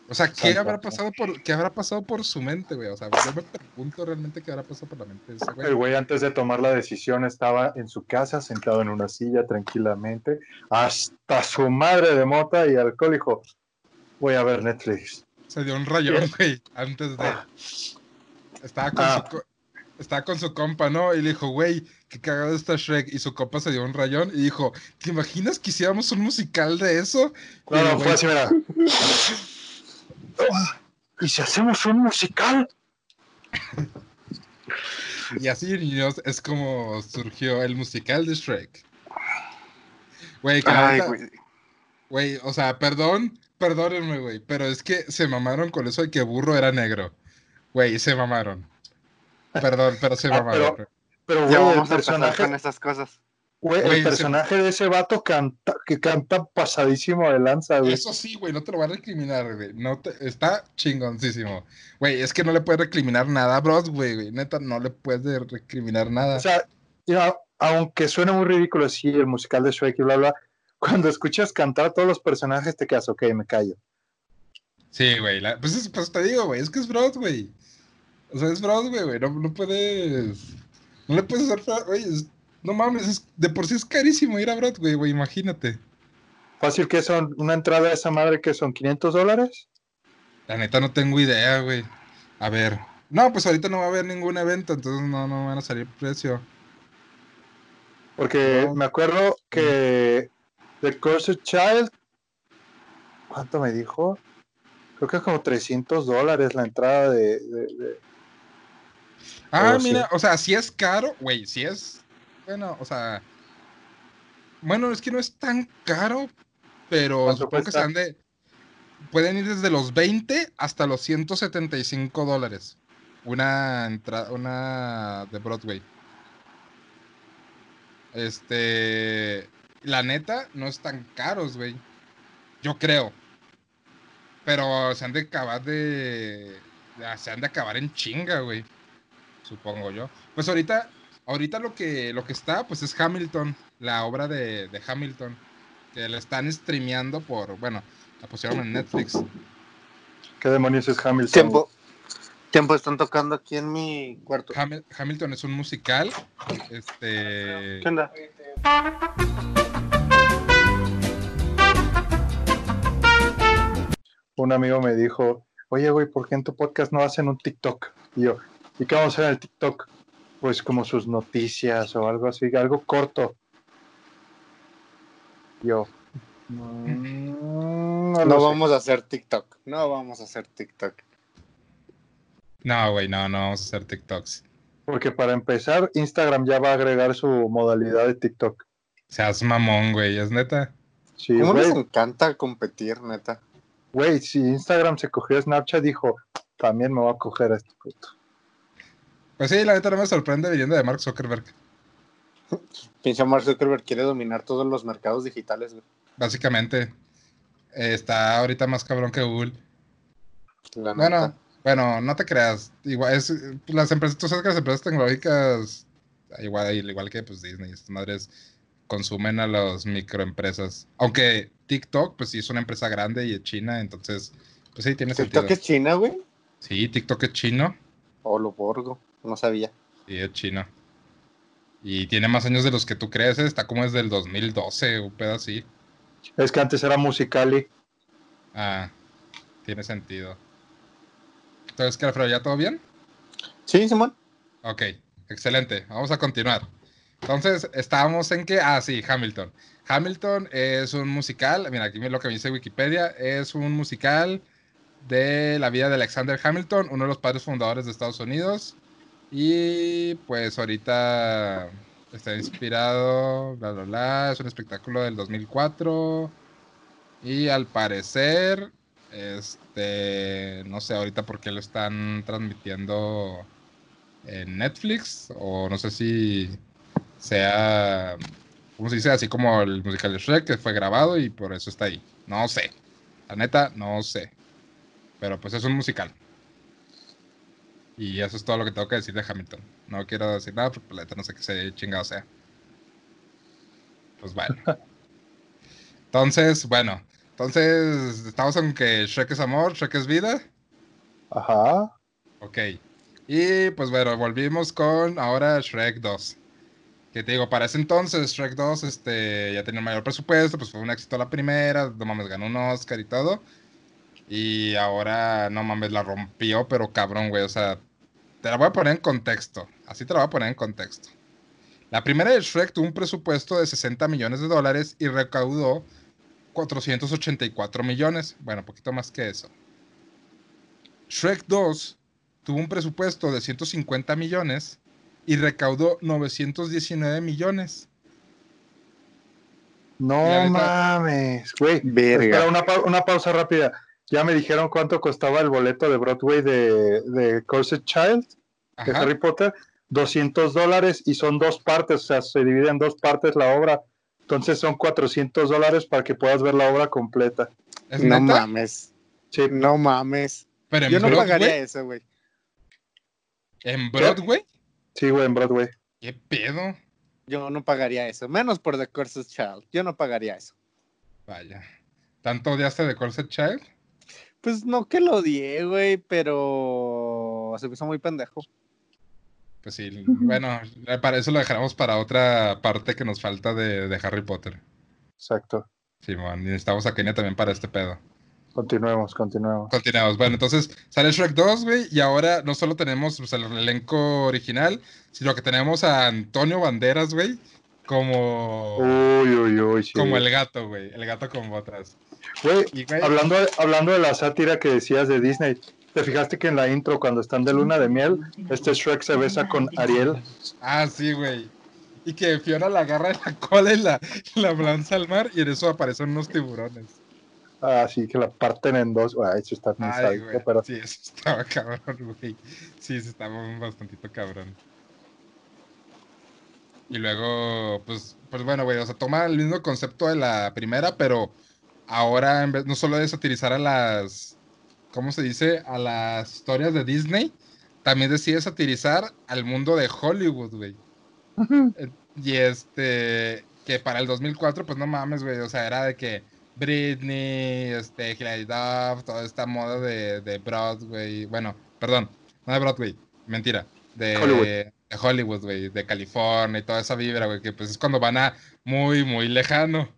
O sea, ¿qué Exacto. habrá pasado por qué habrá pasado por su mente, güey? O sea, yo me pregunto realmente qué habrá pasado por la mente de ese El güey. güey antes de tomar la decisión estaba en su casa, sentado en una silla tranquilamente, hasta su madre de mota y alcohol dijo, voy a ver Netflix. Se dio un rayón, güey, antes de Ah. estaba con Ah. su co- estaba con su compa, ¿no? Y le dijo, güey, qué cagado está Shrek. Y su compa se dio un rayón y dijo, ¿te imaginas que hiciéramos un musical de eso? Y No, no, fue así, mira. ¿Y si hacemos un musical? Y así, niños, es como surgió el musical de Shrek. Güey, güey. Güey, o sea, perdón, perdónenme, güey, pero es que se mamaron con eso de que burro era negro. Güey, se mamaron. Perdón, pero se Ah, mamaron. pero- Pero, Ya güey, el a personaje, con esas cosas. güey, Güey, el personaje de ese vato canta, que canta pasadísimo de lanza, güey. Eso sí, güey, no te lo van a recriminar, güey. No te... Está chingoncísimo. Güey, es que no le puedes recriminar nada a Broadway, güey. Neta, no le puedes de- recriminar nada. O sea, ya, aunque suene muy ridículo así el musical de Shrek y bla, bla, cuando escuchas cantar a todos los personajes te quedas, ok, me callo. Sí, güey. la- Pues, es- pues te digo, güey, es que es Broadway. O sea, es Broadway, güey. No, no puedes. No le puedes hacer. fra- Güey, no mames, es- de por sí es carísimo ir a Broadway, güey, imagínate. Fácil que son una entrada a esa madre que son 500 dólares. La neta no tengo idea, güey. A ver. No, pues ahorita no va a haber ningún evento, entonces no, no van a salir precio. Porque No. me acuerdo que The Cursed Child, ¿cuánto me dijo? Creo que es como 300 dólares la entrada de... de- de- Ah, mira, o sea, si es caro, güey, si es. Bueno, o sea. Bueno, es que no es tan caro, pero ¿Cuánto supongo que sean de. Pueden ir desde los 20 hasta los 175 dólares. Una entrada, una de Broadway. Este. La neta, no es tan caros, güey. Yo creo. Pero se han de acabar de. Se han de acabar en chinga, güey. Supongo yo. Pues ahorita, ahorita lo que, lo que está, pues es Hamilton, la obra de, de Hamilton. Que la están streameando por, bueno, la pusieron en Netflix. ¿Qué demonios es Hamilton? Tiempo. Tiempo están tocando aquí en mi cuarto. Hamil- Hamilton es un musical. Este. ¿Qué onda? Un amigo me dijo, oye, güey, ¿por qué en tu podcast no hacen un TikTok? Y yo, ¿y qué vamos a hacer en el TikTok? Pues como sus noticias o algo así, algo corto. Yo, "Mm, no, lo No sé". vamos a hacer TikTok. No vamos a hacer TikTok. No, güey, no, no vamos a hacer TikToks. Porque para empezar, Instagram ya va a agregar su modalidad de TikTok. Seas mamón, güey, es neta. Sí, ¿Cómo les encanta competir, neta? güey, si Instagram se cogió a Snapchat, dijo, también me voy a coger a este puto. Pues sí, la neta no me sorprende viniendo de Mark Zuckerberg. Pinche Mark Zuckerberg quiere dominar todos los mercados digitales, güey. Básicamente. eh, está ahorita más cabrón que Google. La Bueno, bueno, no te creas. Igual es las empresas, tú sabes que las empresas tecnológicas, igual, igual que pues Disney, estas madres consumen a las microempresas. Aunque TikTok, pues sí es una empresa grande y es China, entonces, pues sí tiene sentido. TikTok es China, güey. Sí, TikTok es chino. O lo borgo. No sabía. Sí, es chino. Y tiene más años de los que tú crees, ¿eh? está como desde el 2012, un pedo así. Es que antes era Musicali. Ah, tiene sentido. Entonces, ¿qué, Alfredo? ¿Ya todo bien? Sí, Simón. Ok, excelente. Vamos a continuar. Entonces, estábamos en que, ah, sí, Hamilton. Hamilton es un musical, mira, aquí lo que me dice Wikipedia, es un musical de la vida de Alexander Hamilton, uno de los padres fundadores de Estados Unidos. Y pues ahorita está inspirado, bla, bla, bla, es un espectáculo del 2004. Y al parecer, este, no sé ahorita por qué lo están transmitiendo en Netflix, o no sé si sea, ¿cómo se dice? Así como el musical de Shrek, que fue grabado y por eso está ahí. No sé. La neta, no sé. Pero pues es un musical. Y eso es todo lo que tengo que decir de Hamilton. No quiero decir nada porque la neta no sé qué se chingado sea. Pues bueno. Entonces, bueno. Entonces, estamos en que Shrek es amor, Shrek es vida. Ajá. Ok. Y pues bueno, volvimos con ahora Shrek 2. Que te digo, para ese entonces Shrek 2 este, ya tenía mayor presupuesto, pues fue un éxito la primera, no mames, ganó un Oscar y todo. Y ahora, no mames, la rompió, pero cabrón, güey, o sea, te la voy a poner en contexto. Así te la voy a poner en contexto. La primera de Shrek tuvo un presupuesto de 60 millones de dólares y recaudó 484 millones. Bueno, poquito más que eso. Shrek 2 tuvo un presupuesto de 150 millones y recaudó 919 millones. No mames, güey. Verga. Espera, una, pa- una pausa rápida. Ya me dijeron cuánto costaba el boleto de Broadway de, de Corset Child, de. Harry Potter. 200 dólares y son dos partes, o sea, se divide en dos partes la obra. Entonces son 400 dólares para que puedas ver la obra completa. ¿Es No neta? mames. Sí, No mames. Pero Yo no Broadway. pagaría eso, güey. ¿En Broadway? sí, güey, en Broadway. ¿Qué pedo? Yo no pagaría eso. Menos por The Cursed Child. Yo no pagaría eso. Vaya. ¿Tanto odiaste de Corset Child? Pues no que lo odié, güey, pero se hizo muy pendejo. Pues sí, bueno, para eso lo dejaremos para otra parte que nos falta de, de Harry Potter. Exacto. Simón, y necesitamos a Kenia también para este pedo. Continuemos, continuemos. Continuamos. Bueno, entonces sale Shrek 2, güey, y ahora no solo tenemos pues, el elenco original, sino que tenemos a Antonio Banderas, güey, como, Uy, uy, uy, sí. como el gato, güey, el gato con botas. Güey, Y, güey, hablando, hablando de la sátira que decías de Disney, ¿te fijaste que en la intro, cuando están de luna de miel, este Shrek se besa con Ariel? ah, sí, güey. Y que Fiona la agarra de la cola y la, la lanza al mar, y en eso aparecen unos tiburones. Así que la parten en dos. Eso está muy Ay, sádico, güey. pero Sí, eso estaba cabrón, güey. Sí, sí, estaba bastantito cabrón. Y luego, pues, pues bueno, güey, o sea, toma el mismo concepto de la primera, pero ahora en vez, no solo de satirizar a las, ¿cómo se dice? A las historias de Disney, también decide satirizar al mundo de Hollywood, güey. Eh, Y este, que para el 2004, pues no mames, güey, o sea, era de que Britney, este, Hilary Duff, toda esta moda de, de Broadway, bueno, perdón, no de Broadway, mentira, de Hollywood. De Hollywood, güey, de California y toda esa vibra, güey, que pues es cuando van a muy, muy lejano.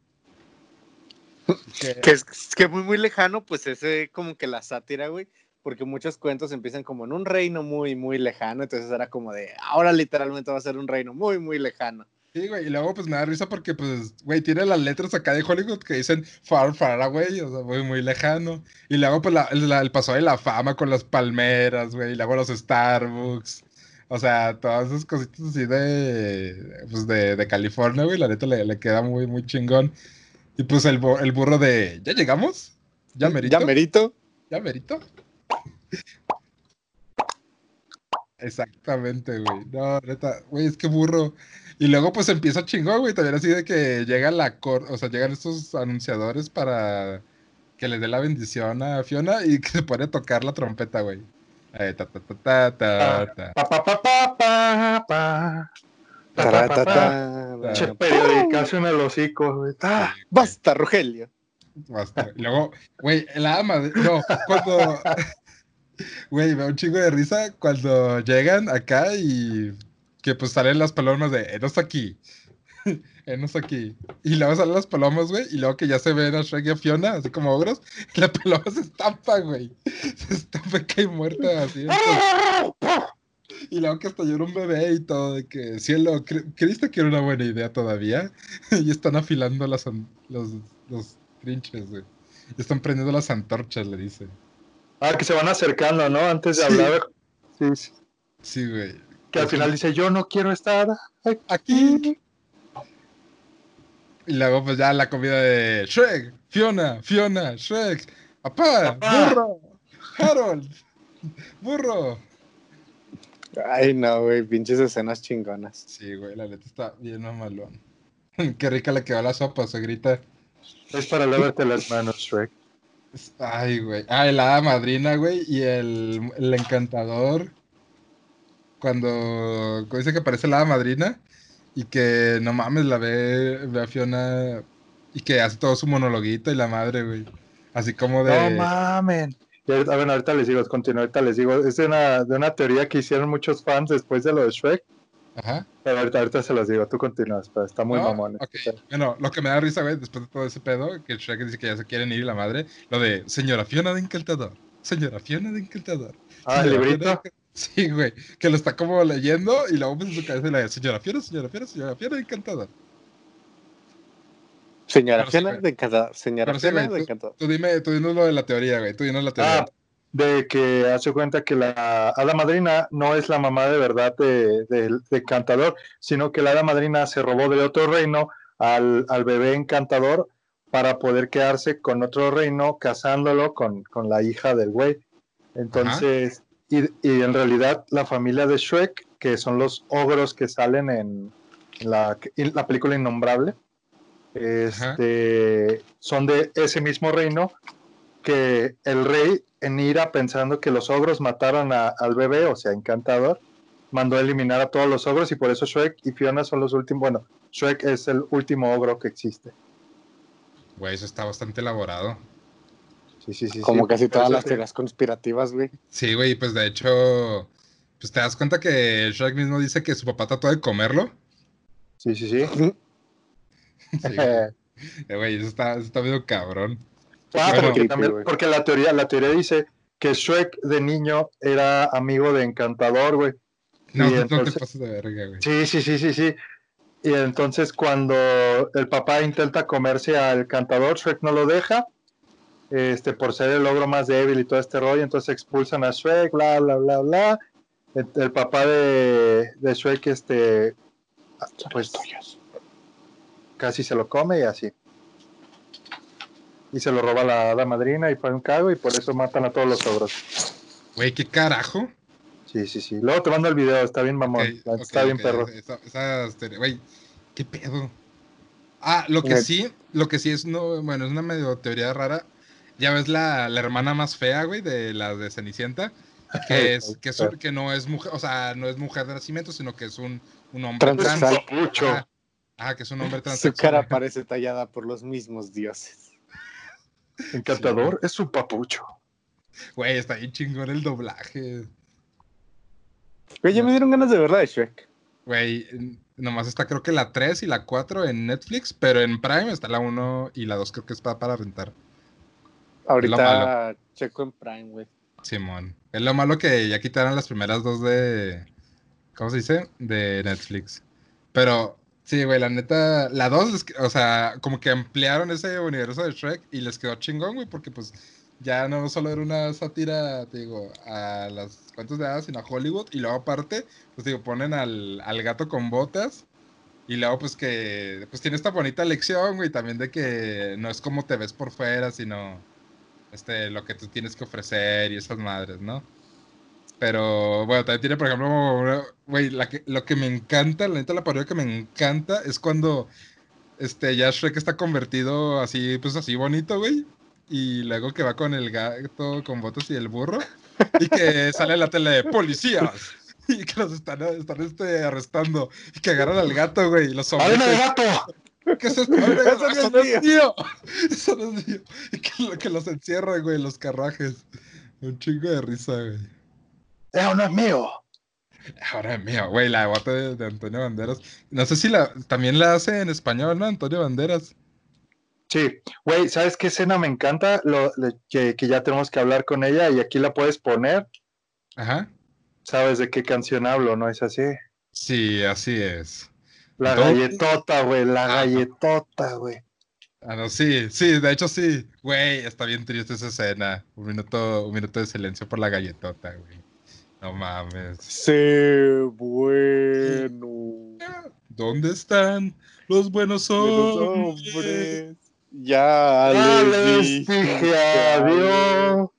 Que- es que muy, muy lejano, pues ese como que la sátira, güey. Porque muchos cuentos empiezan como en un reino muy, muy lejano. Entonces era como de, ahora literalmente va a ser un reino muy, muy lejano. Sí, güey, y luego pues me da risa porque pues, güey, tiene las letras acá de Hollywood que dicen far, far away, o sea, muy, muy lejano. Y luego pues la- la- el paso de la fama con las palmeras, güey, y luego los Starbucks. O sea, todas esas cositas así de, pues de, de California, güey, la neta le, le queda muy, muy chingón. Y pues el, el burro de, ¿ya llegamos? ¿Ya merito? ¿Ya merito? ¿Ya merito? Exactamente, güey. No, neta, güey, es que burro. Y luego pues empieza chingón, güey, también así de que llega la cor, o sea, llegan estos anunciadores para que les dé la bendición a Fiona y que se pone a tocar la trompeta, güey. Eh, ta, ta, ta, ta, ta, ta. Pa, pa, pa, pa, pa, pa. Pa, pa, pa, pa. Taratata. Che, periodicazo en el hocico, güey. Ah, Basta, Rogelio. Basta. Y luego, güey, la ama, no, cuando, güey, me da un chingo de risa cuando llegan acá y que pues salen las palomas de, enos aquí, enos aquí. Y luego salen las palomas, güey, y luego que ya se ven a Shrek y a Fiona, así como ogros, y la paloma se estampa, güey. Se estampa y cae muerta, así. entonces- y luego que hasta llora un bebé y todo, de que, cielo, cre- ¿creíste que era una buena idea todavía? y están afilando las, los, los trinches, güey. Y están prendiendo las antorchas, le dice. Ah, que se van acercando, ¿no? Antes de Sí. hablar. Sí, sí. Sí, güey. Que al final dice, yo no quiero estar Aquí. Y luego, pues ya la comida de Shrek, Fiona, Fiona, Shrek, papá, Papá. burro, Harold, burro. Ay, no, güey, pinches escenas chingonas. Sí, güey, la neta está bien mamalón. Qué rica le quedó la sopa, se grita. Es para lavarte las manos, Shrek. Ay, güey. Ah, el hada madrina, güey, y el, el encantador. Cuando, cuando dice que aparece la hada madrina y que no mames, la ve, ve a Fiona y que hace todo su monologuito y la madre, güey. Así como de. No mamen. Ahorita, bueno, ahorita les digo, continúo, ahorita les digo, es de una, de una teoría que hicieron muchos fans después de lo de Shrek. Ajá. Pero ahorita, ahorita se los digo, tú continúas, pero está muy No, mamón. ok. Bueno, lo que me da risa, güey, después de todo ese pedo, que Shrek dice que ya se quieren ir y la madre, lo de señora Fiona de Encantador. Señora Fiona de Encantador. Ah, el librito. De- Sí, güey, que lo está como leyendo y luego pues en su cabeza le dice, señora Fiona, señora Fiona, señora Fiona de Encantador. Señora sí, Fiona güey. de encantador. Señora sí, Fiona encantador. Tú dime, tú dinos lo de la teoría, güey, tú dinos la teoría. Ah, de que hace cuenta que la hada madrina no es la mamá de verdad de, de- de Cantador, sino que la hada madrina se robó de otro reino al, al bebé encantador para poder quedarse con otro reino, casándolo con, con la hija del güey. Entonces, y, en realidad la familia de Shrek, que son los ogros que salen en la, en la película Innombrable, este, son de ese mismo reino que el rey en ira pensando que los ogros mataron a- al bebé, o sea, encantador, mandó a eliminar a todos los ogros y por eso Shrek y Fiona son los últimos, bueno, Shrek es el último ogro que existe. Güey, eso está bastante elaborado. Sí, sí, sí. Como sí, casi todas las te- teorías conspirativas, güey. Sí, güey, pues de hecho, pues te das cuenta que Shrek mismo dice que su papá trató de comerlo. Sí, sí, sí. Sí, güey. Eh, güey, eso está, eso está medio cabrón. Ah, Bueno, porque, también- porque la teoría, la teoría dice que Shrek de niño era amigo de Encantador, güey. No, Y no te pases de verga, güey. Sí, sí, sí, sí, sí. Y entonces cuando el papá intenta comerse al cantador, Shrek no lo deja, este, por ser el ogro más débil y todo este rollo, entonces expulsan a Shrek, bla, bla, bla, bla. El, el papá de, de Shrek, este, pues casi se lo come y así. Y se lo roba la hada madrina y fue un cago y por eso matan a todos los ogros. Güey, ¿qué carajo? Sí, sí, sí. Luego te mando el video, está bien mamón, la- está bien perro. esa- Güey, ¿qué pedo? Ah, lo que sí, lo que sí es, no, bueno, es una medio teoría rara. Ya ves la, la hermana más fea, güey, de la de Cenicienta, que es, que es un- que no es mujer, o sea, no es mujer de nacimiento, sino que es un, un hombre trans. Ajá, ajá, que es un hombre Su transexual. cara parece tallada por los mismos dioses. Encantador es su papucho. Güey, está bien chingón el doblaje. Güey, ya me dieron ganas de verla de Shrek. Güey, nomás está creo que la 3 y la 4 en Netflix, pero en Prime está la 1 y la 2 creo que está para rentar. Ahorita checo en Prime, güey. Simón. Es lo malo que ya quitaron las primeras dos de. ¿Cómo se dice? De Netflix. Pero, sí, güey, la neta. La 2, o sea, como que ampliaron ese universo de Shrek y les quedó chingón, güey, porque pues ya no solo era una sátira, te digo, a las cuentos de hadas, sino a Hollywood. Y luego, aparte, pues digo, ponen al, al gato con botas. Y luego, pues que. Pues tiene esta bonita lección, güey, también de que no es como te ves por fuera, sino este, lo que tú tienes que ofrecer y esas madres, ¿no? Pero bueno, también tiene, por ejemplo, güey, lo que me encanta, la neta, la parodia que me encanta es cuando este, ya Shrek está convertido así, pues así bonito, güey. Y luego que va con el gato con botas y el burro. Y que sale en la tele de policías. Y que los están, están este, arrestando. Y que agarran al gato, güey. Y los ¡Adena de someten. gato! Abre, Eso no es mío. Eso no es mío. Y que, lo- que los encierran, güey, los carrajes. Un chingo de risa, güey. ¡Eso no es mío! Ahora es mío, güey, la bota de, de Antonio Banderas. No sé si la también la hace en español, ¿no? Antonio Banderas. Sí, güey, ¿sabes qué escena me encanta? Lo, le- que, que ya tenemos que hablar con ella y aquí la puedes poner. Ajá. ¿Sabes de qué canción hablo? ¿No es así? Sí, así es. La ¿Todo? galletota, güey, la Ajá. galletota, güey. Ah, no, sí, sí, de hecho sí. Güey, está bien triste esa escena. Un minuto, un minuto de silencio por la galletota, güey. No mames. Sé bueno. ¿Dónde están los buenos Buenos hombres? hombres. Ya Ya les dije dije adiós.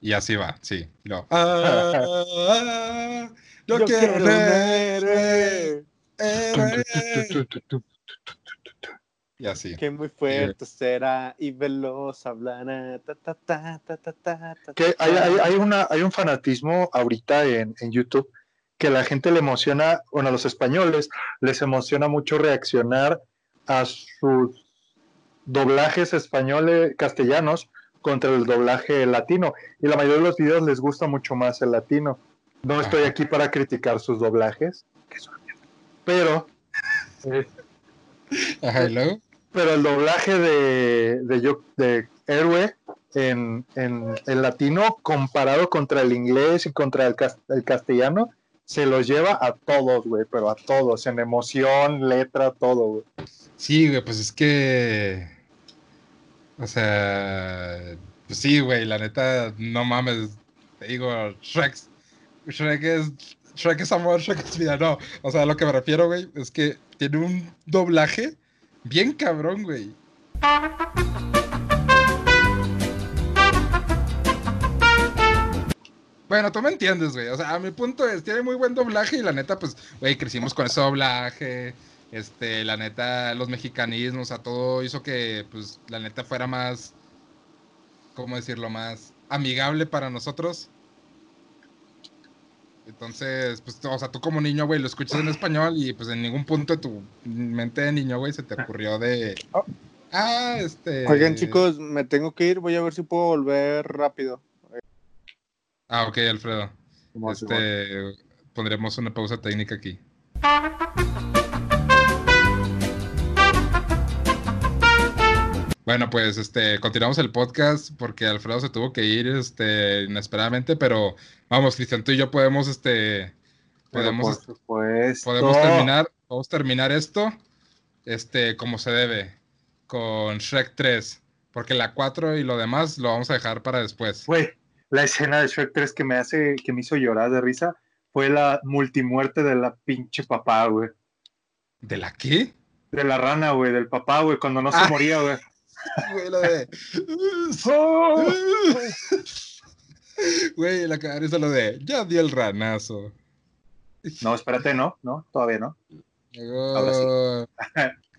Y así va, sí. Luego, ah, ah, yo, Yo quiero quiero héroe. héroe. Y así. Que muy fuerte será y veloz hablará. Ta, ta, ta, ta, ta, ta, ta, Que hay, hay, hay una, hay un fanatismo ahorita en, en YouTube que la gente le emociona, bueno, a los españoles les emociona mucho reaccionar a sus doblajes españoles castellanos contra el doblaje latino. Y la mayoría de los videos les gusta mucho más el latino. No estoy aquí para criticar sus doblajes, que son mierda. pero, eh, Ajá, y luego. pero el doblaje de, de, yo- de Héroe en, en, en latino comparado contra el inglés y contra el, el castellano se los lleva a todos, güey, pero a todos, en emoción, letra, todo, güey. Sí, güey, pues es que. O sea. Pues sí, güey, la neta, no mames. Te digo, Shrek. Shrek es Shrek es amor, Shrek es vida. No, o sea, a lo que me refiero, güey, es que tiene un doblaje bien cabrón, güey. Bueno, tú me entiendes, güey. O sea, a mi punto es, tiene muy buen doblaje y la neta, pues, güey, crecimos con ese doblaje. Este, la neta, los mexicanismos, o sea, todo hizo que, pues, la neta fuera más, ¿cómo decirlo? Más amigable para nosotros. Entonces, pues, o sea, tú como niño, güey, lo escuchas en español y pues en ningún punto de tu mente de niño, güey, se te ocurrió de... Ah, este... Oigan, chicos, me tengo que ir, voy a ver si puedo volver rápido. Ah, ok, Alfredo. Este, pondremos una pausa técnica aquí. Bueno, pues este, continuamos el podcast porque Alfredo se tuvo que ir este, inesperadamente, pero vamos, Cristian, tú y yo podemos, este, podemos, podemos terminar, podemos terminar esto, este, como se debe, con Shrek 3, porque la 4 y lo demás lo vamos a dejar para después. Güey, la escena de Shrek 3 que me hace, que me hizo llorar de risa fue la multimuerte de la pinche papá, güey. ¿De la qué? De la rana, güey, del papá, güey, cuando no se ah. moría, güey. Güey, lo de. Güey, la cara es lo de. Ya di el ranazo. No, espérate, no, no, todavía no. Ahora sí.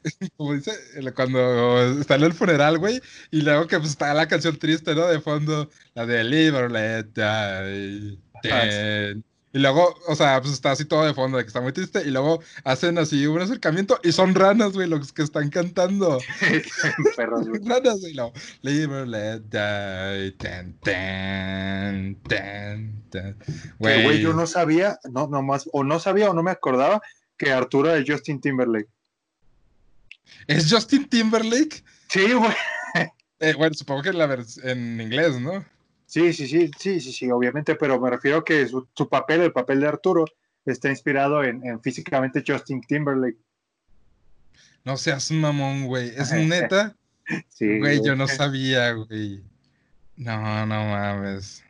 Como dice, cuando está en el funeral, güey, y luego que pues, está la canción triste, ¿no? De fondo, la de Let Die. Y luego, o sea, pues está así todo de fondo, de que está muy triste. Y luego hacen así un acercamiento y son ranas, güey, los que están cantando. Perros, güey. ranas, güey. No. Live let die. Ten, ten, ten, Güey. güey, yo no sabía, no, nomás, o no sabía o no me acordaba que Arturo es Justin Timberlake. ¿Es Justin Timberlake? Sí, güey. Eh, bueno, supongo que en, la en inglés, ¿no? Sí, sí, sí, sí, sí, sí, obviamente, pero me refiero que su, papel, el papel de Arturo, está inspirado en, físicamente Justin Timberlake. No seas mamón, güey. ¿Es neta? sí. Güey, yo no sabía, güey. No, no mames.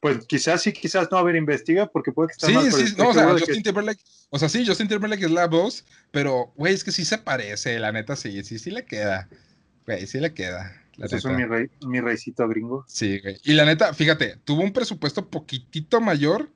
Pues quizás sí, quizás no. A ver, investiga, porque puede que esté Sí, sí, no, o sea, Justin Timberlake. O sea, sí, Justin Timberlake es la voz, pero, güey, es que sí se parece, la neta, sí, sí, sí le queda. Güey, sí le queda. Eso es mi, rey, mi reycito gringo. Sí, güey. Y la neta, fíjate, tuvo un presupuesto poquitito mayor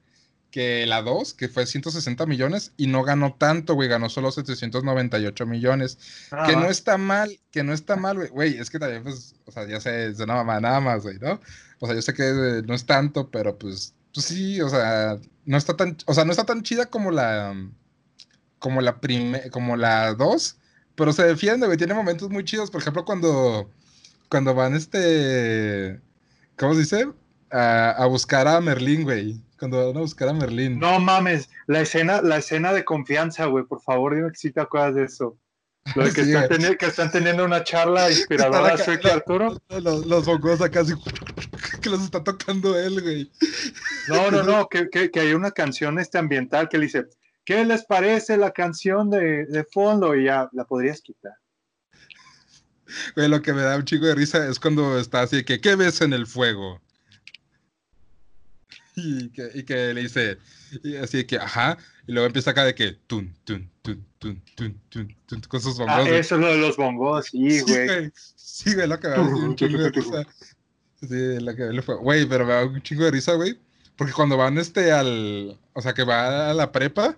que la 2, que fue 160 millones, y no ganó tanto, güey, ganó solo 798 millones. que no está mal, que no está mal, güey. Güey, es que también, pues, o sea, ya sé, es una mamá nada más, güey, ¿no? O sea, yo sé que no es tanto, pero pues, pues sí, o sea, no está tan, o sea, no está tan chida como la, como la prime, como la 2, pero se defiende, güey, tiene momentos muy chidos, por ejemplo, cuando cuando van este. ¿Cómo se dice? A, buscar a Merlín, güey. Cuando van a buscar a Merlín. No mames, la escena, la escena de confianza, güey. Por favor, dime que sí te acuerdas de eso. Lo de que, están, teniendo, una charla inspiradora soy Arturo. Los, los bongos acá así, que los está tocando él, güey. No, no, no, que, que, hay una canción este ambiental que le dice, ¿qué les parece la canción de, de fondo? Y ya la podrías quitar. Güey, lo que me da un chico de risa es cuando está así que, ¿qué ves en el fuego? Y que, y que le dice, y así que, ajá, y luego empieza acá de que, tun, tun, tun, tun, tun, tun, tun con sus bongos. Ah, eso es lo de los bongos, sí, güey. Sí, güey, lo que me da un chingo de risa. Sí, lo que le fue. Güey, pero me da un chingo de risa, güey. Porque cuando van este al, o sea, que va a la prepa,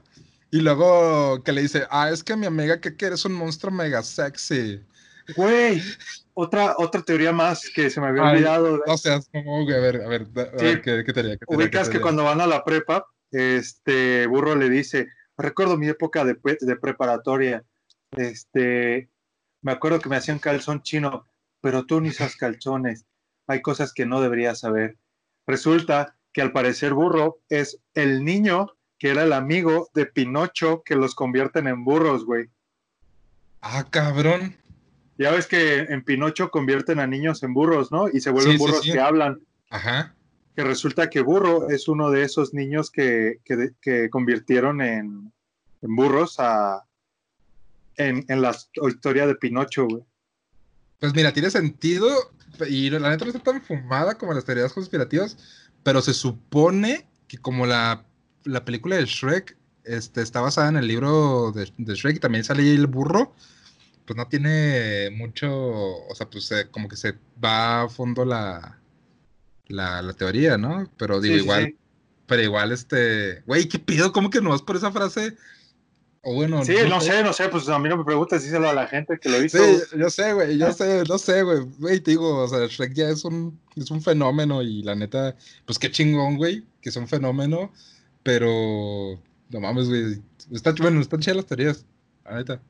y luego que le dice, ah, es que mi amiga que quiere es un monstruo mega sexy. Güey, otra, otra teoría más que se me había olvidado. No seas como, a ver, a ver, ¿qué, qué, teoría, Ubicas que cuando van a la prepa, este burro le dice, recuerdo mi época de, de preparatoria, este, me acuerdo que me hacían calzón chino, pero tú ni usas calzones, hay cosas que no deberías saber. Resulta que al parecer burro es el niño que era el amigo de Pinocho que los convierten en burros, güey. Ah, cabrón. Ya ves que en Pinocho convierten a niños en burros, ¿no? Y se vuelven burros que hablan. Ajá. Que resulta que Burro es uno de esos niños que, que, convirtieron en, en burros a, en, en, la historia de Pinocho, güey. Pues mira, tiene sentido y la neta no está tan fumada como las teorías conspirativas, pero se supone que como la la película de Shrek este, está basada en el libro de, de Shrek, también sale el burro, pues no tiene mucho, o sea, pues como que se va a fondo la, la, la teoría, ¿no? Pero digo, Sí, igual, sí. pero igual, este, güey, ¿qué pido? ¿Cómo que no vas por esa frase? O bueno, Sí, no sé, no sé, pues a mí no me preguntes, díselo a la gente que lo hizo. Sí, yo sé, güey, yo sé, no sé, güey. Güey, te digo, o sea, Shrek ya es un, es un fenómeno y la neta, pues qué chingón, güey, que es un fenómeno, pero no mames, güey. Está, bueno, están chidas las teorías, la neta.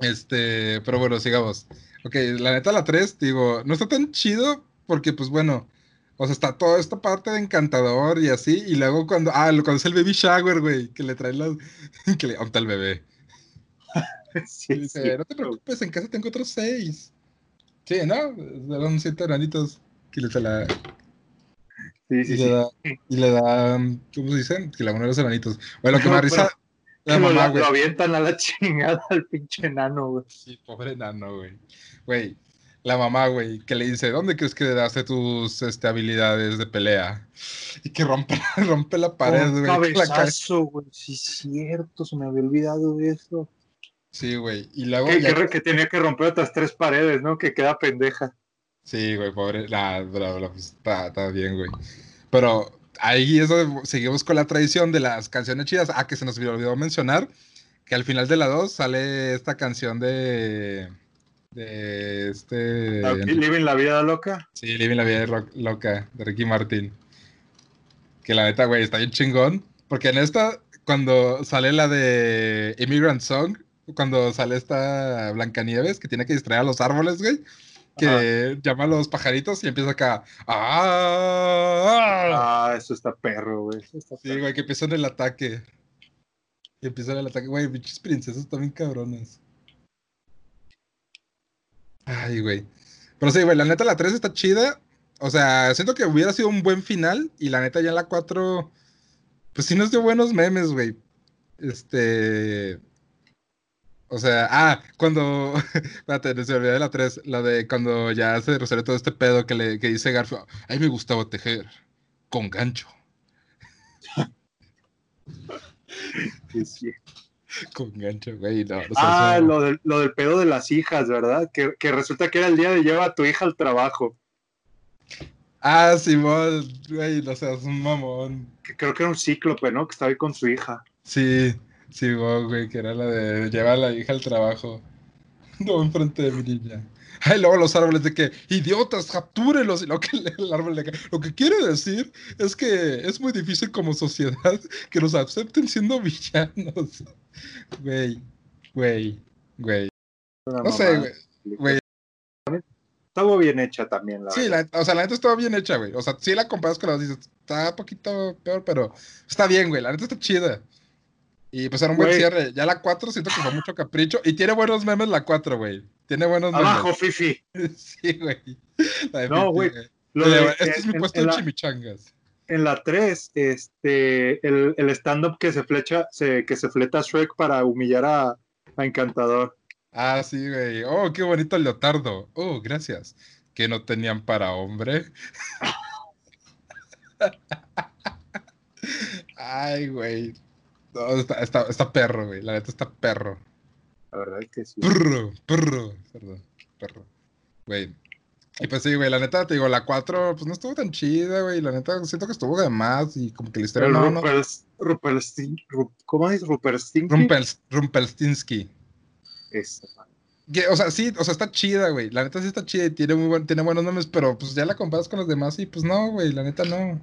Este, pero bueno, sigamos. Ok, la neta, la 3, digo, no está tan chido porque, pues bueno, o sea, está toda esta parte de encantador y así, y luego cuando, ah, cuando es el baby shower, güey, que le traen las, que le, ¿dónde está el bebé? Sí, Y dice, sí. no te preocupes, en casa tengo otros seis. Sí, ¿no? Eran siete granitos que le, la, Sí, y, sí, le sí. da, y le da, ¿cómo se dice? Que la uno de los enanitos. Bueno, lo que me risa, la lo, lo avientan a la chingada al pinche enano, güey. Sí, pobre enano, güey. Güey, la mamá, güey, que le dice, ¿dónde crees que daste tus este, habilidades de pelea? Y que rompe, rompe la pared, güey. cabezazo, güey. Sí, es cierto, se me había olvidado de eso. Sí, güey. Y luego Que, ya- que- que tenía que romper otras tres paredes, ¿no? Que queda pendeja. Sí, güey, pobre. Nah, bla, bla, pues, está, está bien, güey. Pero ahí es donde seguimos con la tradición de las canciones chidas. Ah, que se nos olvidó mencionar que al final de la 2 sale esta canción de. de este. Living la vida loca. Sí, Living la vida ro- loca de Ricky Martin. Que la neta, güey, está bien chingón. Porque en esta, cuando sale la de Immigrant Song, cuando sale esta Blancanieves que tiene que distraer a los árboles, güey, que llama a los pajaritos y empieza acá. ¡Ah! Eso está perro, güey. Sí, güey, que empiezan el ataque. Que empiezan el ataque, güey, pinches princesas también cabronas. Ay, güey. Pero sí, güey, la neta la 3 está chida. O sea, siento que hubiera sido un buen final. Y la neta ya la 4, pues sí nos dio buenos memes, güey. Este... O sea, ah, cuando... Espérate, se me olvidó de la 3. La de cuando ya se resuelve todo este pedo que, le, que dice Garfio. A mí me gustaba tejer. Con gancho. Sí. Con gancho, güey. No, Ah, eso- lo del, lo del pedo de las hijas, ¿verdad? Que, que resulta que era el día de lleva a tu hija al trabajo. Ah, Simón, güey, no seas un mamón. Que creo que era un cíclope, ¿no? Que estaba ahí con su hija. Sí, Simón, güey, que era la de llevar a la hija al trabajo. No, enfrente de mi niña. Ay, luego los árboles de que, idiotas, captúrenlos. Y lo que el árbol le cae. Lo que quiere decir es que es muy difícil como sociedad que nos acepten siendo villanos. Güey, güey, güey. No sé, güey. güey. Estaba bien hecha también, la Sí, la, o sea, la neta estaba bien hecha, güey. O sea, sí la comparas con las dices, está un poquito peor, pero está bien, güey. La neta está chida. Y pues era un buen Güey. cierre. Ya la 4 siento que fue mucho capricho. Y tiene buenos memes la 4, güey. Tiene buenos Abajo, Fifi. memes. Sí, güey. No, güey. Este es mi en- puesto en de la- chimichangas. En la 3, este, el, el stand-up que se flecha, se, que se fleta a Shrek para humillar a, a Encantador. Ah, sí, güey. Oh, qué bonito el leotardo. Oh, gracias. Que no tenían para hombre. Ay, güey. No, está, está, está perro, güey. La neta está perro. La verdad es que sí. Perro, perro. Perdón, perro. Güey. Y pues sí, güey, la neta, te digo, la 4, pues no estuvo tan chida, güey. La neta, siento que estuvo de más y como que la historia Pero no, no. ¿Cómo es? Ruperstinsky. Rumpels, Rumpelstinsky. Esa, Que, o sea, sí, o sea, está chida, güey. La neta sí está chida y tiene, muy buen, tiene buenos nombres, pero pues ya la comparas con los demás y pues no, güey, la neta no.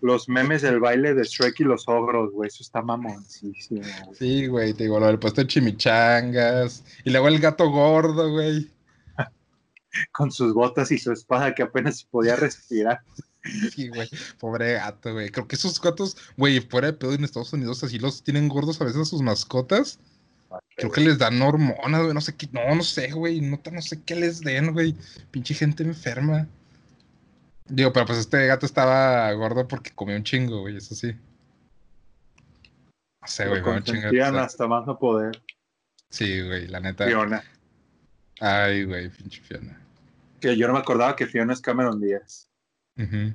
Los memes del baile de Shrek y los ogros, güey. Eso está mamoncísimo. güey. Sí, güey, te digo, lo del puesto de chimichangas. Y luego el gato gordo, güey. Con sus botas y su espada que apenas podía respirar. Sí, güey. Pobre gato, güey. Creo que esos gatos, güey, fuera de pedo en Estados Unidos, así los tienen gordos a veces a sus mascotas. Creo que les dan hormonas, güey. No sé qué. No, no sé, güey. No, no sé qué les den, güey. Pinche gente enferma. Digo, pero pues este gato estaba gordo porque comió un chingo, güey. Eso sí. No sé, güey. Un chingo. hasta más no poder. Sí, güey, la neta. Fiona. Ay, güey, pinche Fiona. Que yo no me acordaba que Fiona es Cameron Díaz. Ujú.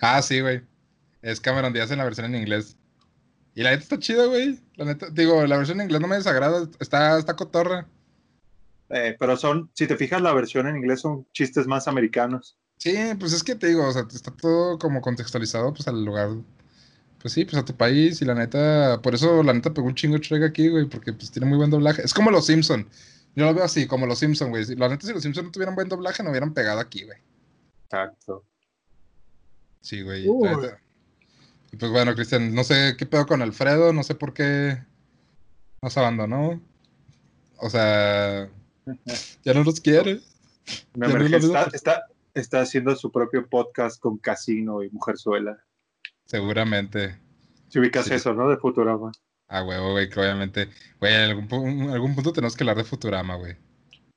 Ah, sí, güey. es Cameron Díaz en la versión en inglés. Y la neta está chida, güey. La neta, digo, la versión en inglés no me desagrada, está, está cotorra. Eh, pero son, si te fijas, la versión en inglés son chistes más americanos. Sí, pues es que te digo, o sea, está todo como contextualizado pues al lugar, pues sí, pues a tu país y la neta, por eso la neta pegó un chingo Shrek aquí, güey, porque pues tiene muy buen doblaje. Es como los Simpson. Yo lo veo así, como los Simpson, güey. La neta, si los Simpson no tuvieran buen doblaje, no hubieran pegado aquí, güey. Exacto. Sí, güey. Y pues bueno, Cristian, no sé qué pedo con Alfredo, no sé por qué nos abandonó. O sea, ya no nos quiere. Me Ya no está, está haciendo su propio podcast con Casino y Mujerzuela. Seguramente. Si ubicas Sí. eso, ¿no? De Futurama. Ah, huevo, güey, que obviamente. Güey, en algún, algún punto tenemos que hablar de Futurama, güey.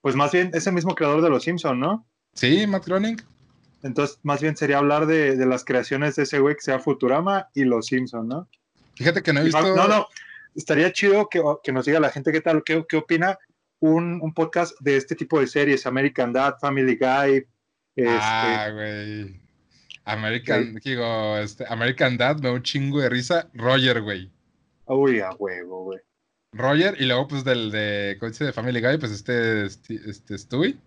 Pues más bien, es el mismo creador de Los Simpson, ¿no? Sí, Matt Groening. Entonces, más bien sería hablar de, de las creaciones de ese güey que sea Futurama y Los Simpson, ¿no? Fíjate que no he visto. No, no. Estaría chido que, que nos diga la gente qué tal, qué, qué opina un, un podcast de este tipo de series, American Dad, Family Guy. Este, Ah, güey. American, digo, este, American Dad me da un chingo de risa. Roger, güey. Uy, a huevo, güey. Roger, y luego, pues, del de, ¿cómo dice? de Family Guy, pues este, este, este Stewie.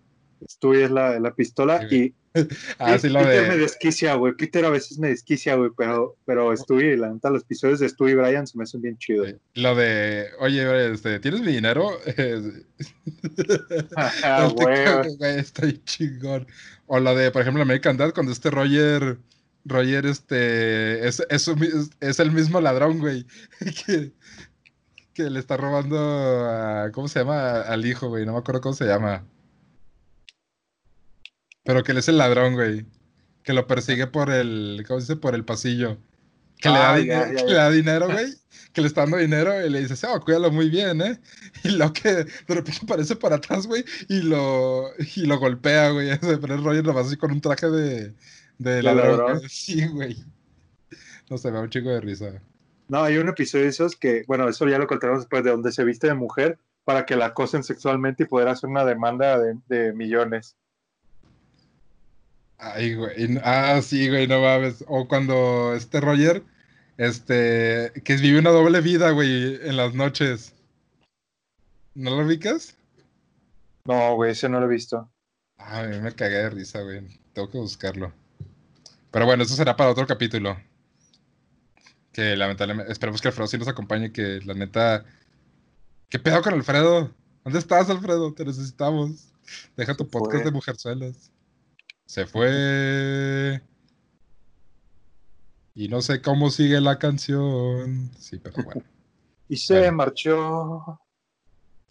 Stewie es la, la pistola Sí, y Ah, sí, lo Peter me de. desquicia, güey. Peter a veces me desquicia, güey, pero, pero Stewie, la neta, los episodios de Stewie y Brian se me hacen bien chidos. Lo de, oye, este, ¿tienes mi dinero? Ah, El güey. Güey, ahí chingón. O la de, por ejemplo, American Dad, cuando este Roger, Roger, este, es- es el mismo ladrón, güey, que, que le está robando a, ¿cómo se llama? Al hijo, güey, no me acuerdo cómo se llama. Pero que él es el ladrón, güey, que lo persigue por el, ¿cómo se dice? Por el pasillo. Que, le, da Ah, dinero, ya, ya, que le da dinero, güey, que le está dando dinero y le dice, oh, cuídalo muy bien, ¿eh? Y lo que de repente aparece para atrás, güey, y lo, y lo golpea, güey. Pero es Roger nomás así con un traje de, de ladrón. Sí, güey. No sé, me da un chico de risa. No, hay un episodio de esos que, bueno, eso ya lo contaremos después, de donde se viste de mujer para que la acosen sexualmente y poder hacer una demanda de, de millones. Ay, güey. Ah, sí, güey, no mames. O cuando este Roger, este, que vive una doble vida, güey, en las noches. ¿No lo ubicas? No, güey, ese no lo he visto. Ah, a mí me cagué de risa, güey. Tengo que buscarlo. Pero bueno, eso será para otro capítulo. Que lamentablemente, esperemos que Alfredo sí nos acompañe, que la neta... ¿Qué pedo con Alfredo? ¿Dónde estás, Alfredo? Te necesitamos. Deja tu podcast de Mujerzuelas. Se fue. Y no sé cómo sigue la canción. Sí, pero bueno. Y se Bueno. marchó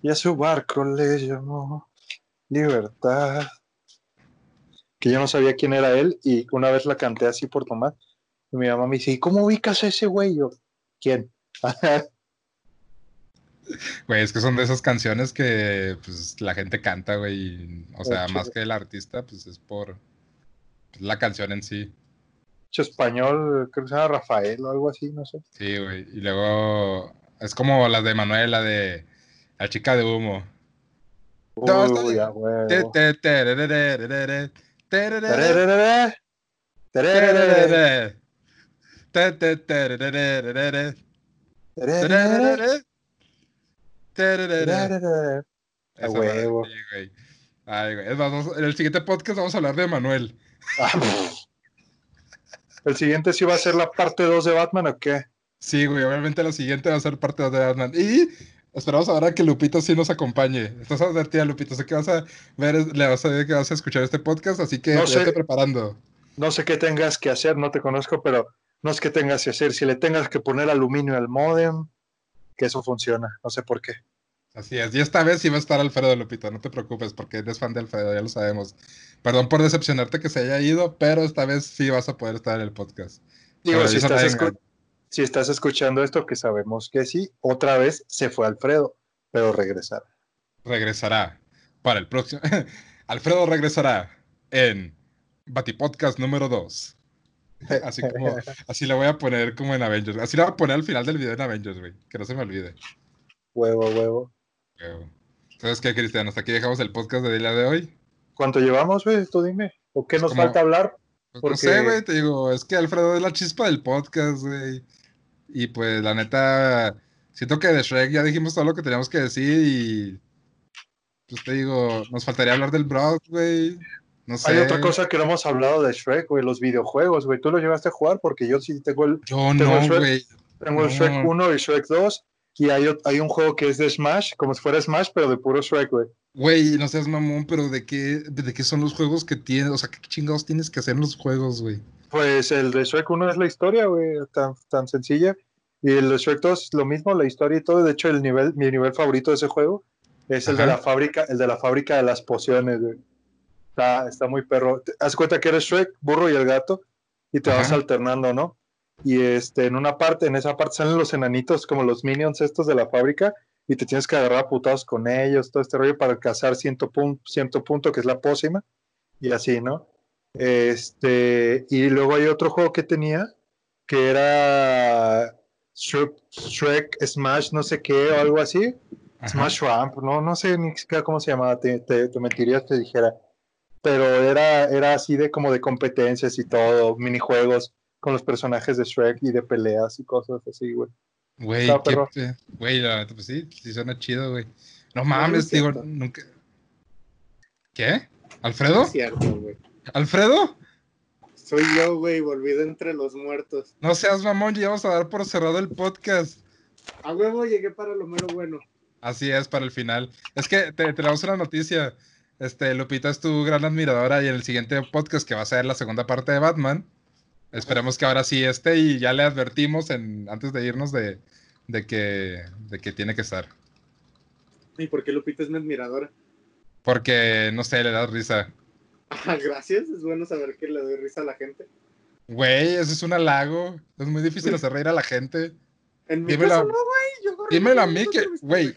y a su barco le llamó Libertad. Que yo no sabía quién era él y una vez la canté así por tomar. Y mi mamá me dice, ¿y cómo ubicas a ese güey? Yo, ¿quién? Güey, es que son de esas canciones que pues, la gente canta, güey. O sea, más que el artista, pues es por la canción en sí. Español, creo que se llama Rafael o algo así, no sé. Sí, güey. Y luego es como las de Manuel, la de La chica de humo. Ay, güey. Es más, en el siguiente podcast vamos a hablar de Manuel. ¿El siguiente sí va a ser la parte 2 de Batman o qué? Sí, güey. Obviamente la siguiente va a ser parte de Batman. Y esperamos ahora que Lupito sí nos acompañe. Estás advertida, Lupito. Sé que vas a ver, le vas a ver que vas a escuchar este podcast, así que No vete sé. preparando. No sé qué tengas que hacer, no te conozco, pero no sé qué tengas que hacer. Si le tengas que poner aluminio al modem, que eso funciona. No sé por qué. Así es. Y esta vez sí va a estar Alfredo, Lupito. No te preocupes, porque eres fan de Alfredo, ya lo sabemos. Perdón por decepcionarte que se haya ido, pero esta vez sí vas a poder estar en el podcast. Digo, estás, escu- si estás escuchando esto, que sabemos que sí, otra vez se fue Alfredo, pero regresará. regresará para el próximo. Alfredo regresará en Batipodcast número 2. Así como, así la voy a poner como en Avengers. Así la voy a poner al final del video en Avengers, güey. Que no se me olvide. Huevo, huevo. ¿Sabes qué, Cristian? Hasta aquí dejamos el podcast de día de hoy. ¿Cuánto llevamos, güey? Tú dime. ¿O qué nos como- falta hablar Pues Porque- No sé, güey, te digo, es que Alfredo es la chispa del podcast, güey. Y pues la neta, siento que de Shrek ya dijimos todo lo que teníamos que decir y pues te digo, nos faltaría hablar del Brock, güey. No sé. Hay otra cosa que no hemos hablado de Shrek, güey, los videojuegos, güey. ¿Tú los llegaste a jugar? Porque yo sí tengo el, Yo tengo no, güey. tengo el. Shrek 1 y Shrek 2. Y hay, hay un juego que es de Smash, como si fuera Smash, pero de puro Shrek, güey. Güey, no seas mamón, pero ¿de qué, de qué son los juegos que tienes? O sea, ¿qué chingados tienes que hacer en los juegos, güey? Pues el de Shrek 1 es la historia, güey, tan, tan sencilla. Y el de Shrek 2 es lo mismo, la historia y todo. De hecho, el nivel, mi nivel favorito de ese juego es el de la fábrica, el de la fábrica de las pociones, güey. Está, está muy perro. Haz cuenta que eres Shrek, burro y el gato, y te vas alternando, ¿no? Y este, en una parte, en esa parte salen los enanitos, como los minions estos de la fábrica, y te tienes que agarrar a putados con ellos, todo este rollo para alcanzar ciento, pun- ciento punto, que es la pócima, y así, ¿no? Este, y luego hay otro juego que tenía, que era Shrek, Shrek Smash, no sé qué, o algo así. Ajá. Smash Ramp, no, no sé ni siquiera cómo se llamaba, te, te, te te dijera. Pero era, era así de como de competencias y todo, minijuegos con los personajes de Shrek y de peleas y cosas así, güey. Güey, Güey, pues sí, sí suena chido, güey. No mames, es digo, nunca. ¿Qué? ¿Alfredo? es cierto, güey. ¿Alfredo? Soy yo, güey, volvido entre los muertos. No seas mamón, ya vamos a dar por cerrado el podcast. A huevo llegué para lo mero bueno. Así es, para el final. Es que te tenemos una noticia. Este, Lupita es tu gran admiradora y en el siguiente podcast, que va a ser la segunda parte de Batman, esperemos que ahora sí esté y ya le advertimos en, antes de irnos de, de, que, de que tiene que estar. ¿Y por qué Lupita es mi admiradora? Porque, no sé, le das risa. Ah, gracias, es bueno saber que le doy risa a la gente. Güey, eso es un halago. Es muy difícil hacer reír a la gente. En mi Dímelo- caso no, güey. Yo dímelo a mí que- güey.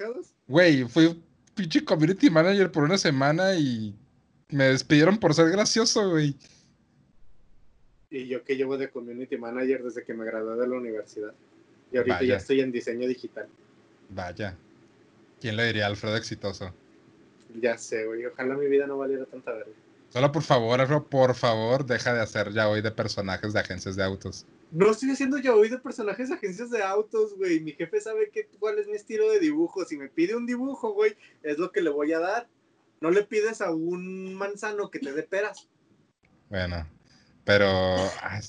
Güey, fui pinche community manager por una semana y me despidieron por ser gracioso, güey. Y yo que llevo de community manager desde que me gradué de la universidad. Y ahorita Vaya. ya estoy en diseño digital. Vaya. ¿Quién le diría Alfredo exitoso? Ya sé, güey. Ojalá mi vida no valiera tanta verga. Solo por favor, Alfredo, por favor, deja de hacer ya hoy de personajes de agencias de autos. No estoy haciendo ya hoy de personajes de agencias de autos, güey. Mi jefe sabe que, cuál es mi estilo de dibujo. Si me pide un dibujo, güey, es lo que le voy a dar. No le pides a un manzano que te dé peras. Bueno, pero. ah,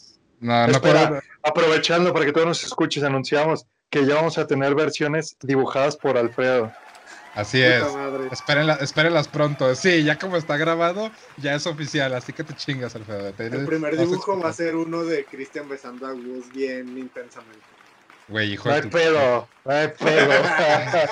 No, no Espera, puedo. aprovechando para que todos nos escuches, anunciamos que ya vamos a tener versiones dibujadas por Alfredo. Así Puta es. madre. Espérenla- espérenlas pronto. Sí, ya como está grabado, ya es oficial. Así que te chingas, Alfredo. Te- El primer dibujo va a ser uno de Cristian besando a Gus bien intensamente. Güey, hijo No de tu- pedo, no hay pedo.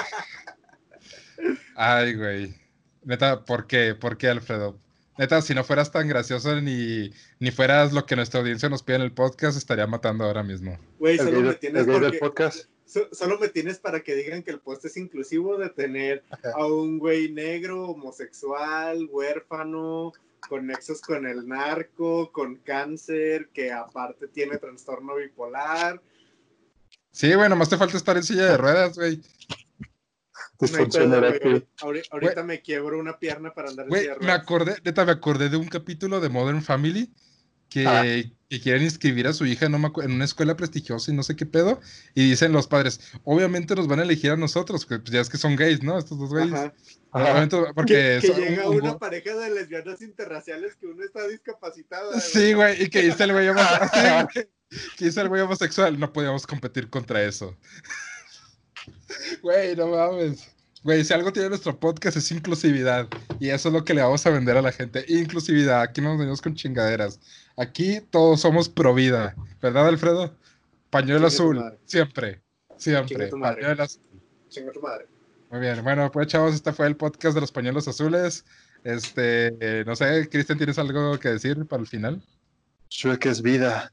Ay, güey. Neta, ¿por qué? ¿Por qué, Alfredo? Neta, si no fueras tan gracioso ni, ni fueras lo que nuestra audiencia nos pide en el podcast, estaría matando ahora mismo. Güey, solo me del- tienes del porque- podcast. So- solo me tienes para que digan que el post es inclusivo de tener a un güey negro, homosexual, huérfano, con nexos con el narco, con cáncer, que aparte tiene trastorno bipolar. Sí, güey, nomás te falta estar en silla de ruedas, güey. Ahorita me quiebro una pierna para andar en Güey, de me acordé, neta, me acordé de un capítulo de Modern Family que, Ah. que quieren inscribir a su hija no me en una escuela prestigiosa y no sé qué pedo. Y dicen los padres, obviamente nos van a elegir a nosotros, porque pues, ya es que son gays, ¿no? Estos dos gays. Ajá. Porque Que, que son llega un- una pareja de lesbianas interraciales que uno está discapacitada. Sí, güey, y que dice el güey homo- sí, güey, que dice el güey homosexual, no podíamos competir contra eso. Güey, no mames. Güey, si algo tiene nuestro podcast es inclusividad. Y eso es lo que le vamos a vender a la gente. Inclusividad. Aquí no nos venimos con chingaderas. Aquí todos somos pro vida. ¿Verdad, Alfredo? Pañuelo azul. Siempre. Siempre. tu madre. Pañuelo azul. Chinga tu madre. Muy bien. Bueno, pues chavos, este fue el podcast de los pañuelos azules. Este, eh, no sé, Cristian, ¿tienes algo que decir para el final? Shrek es vida.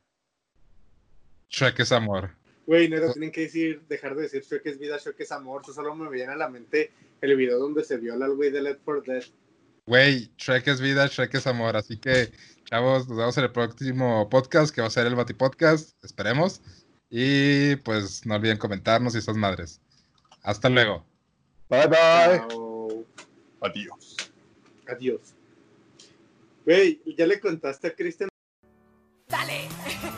Shrek es amor. Güey, neta, tienen que decir, dejar de decir Shrek es vida, Shrek es amor. Eso solo me viene a la mente el video donde se viola al güey de Left 4 Dead. Güey, Shrek es vida, Shrek es amor. Así que, chavos, nos vemos en el próximo podcast, que va a ser el Bati Podcast. Esperemos. Y pues no olviden comentarnos y esas madres. Hasta luego. Bye bye. Chao. Adiós. Adiós. Güey, ¿ya le contaste a Cristian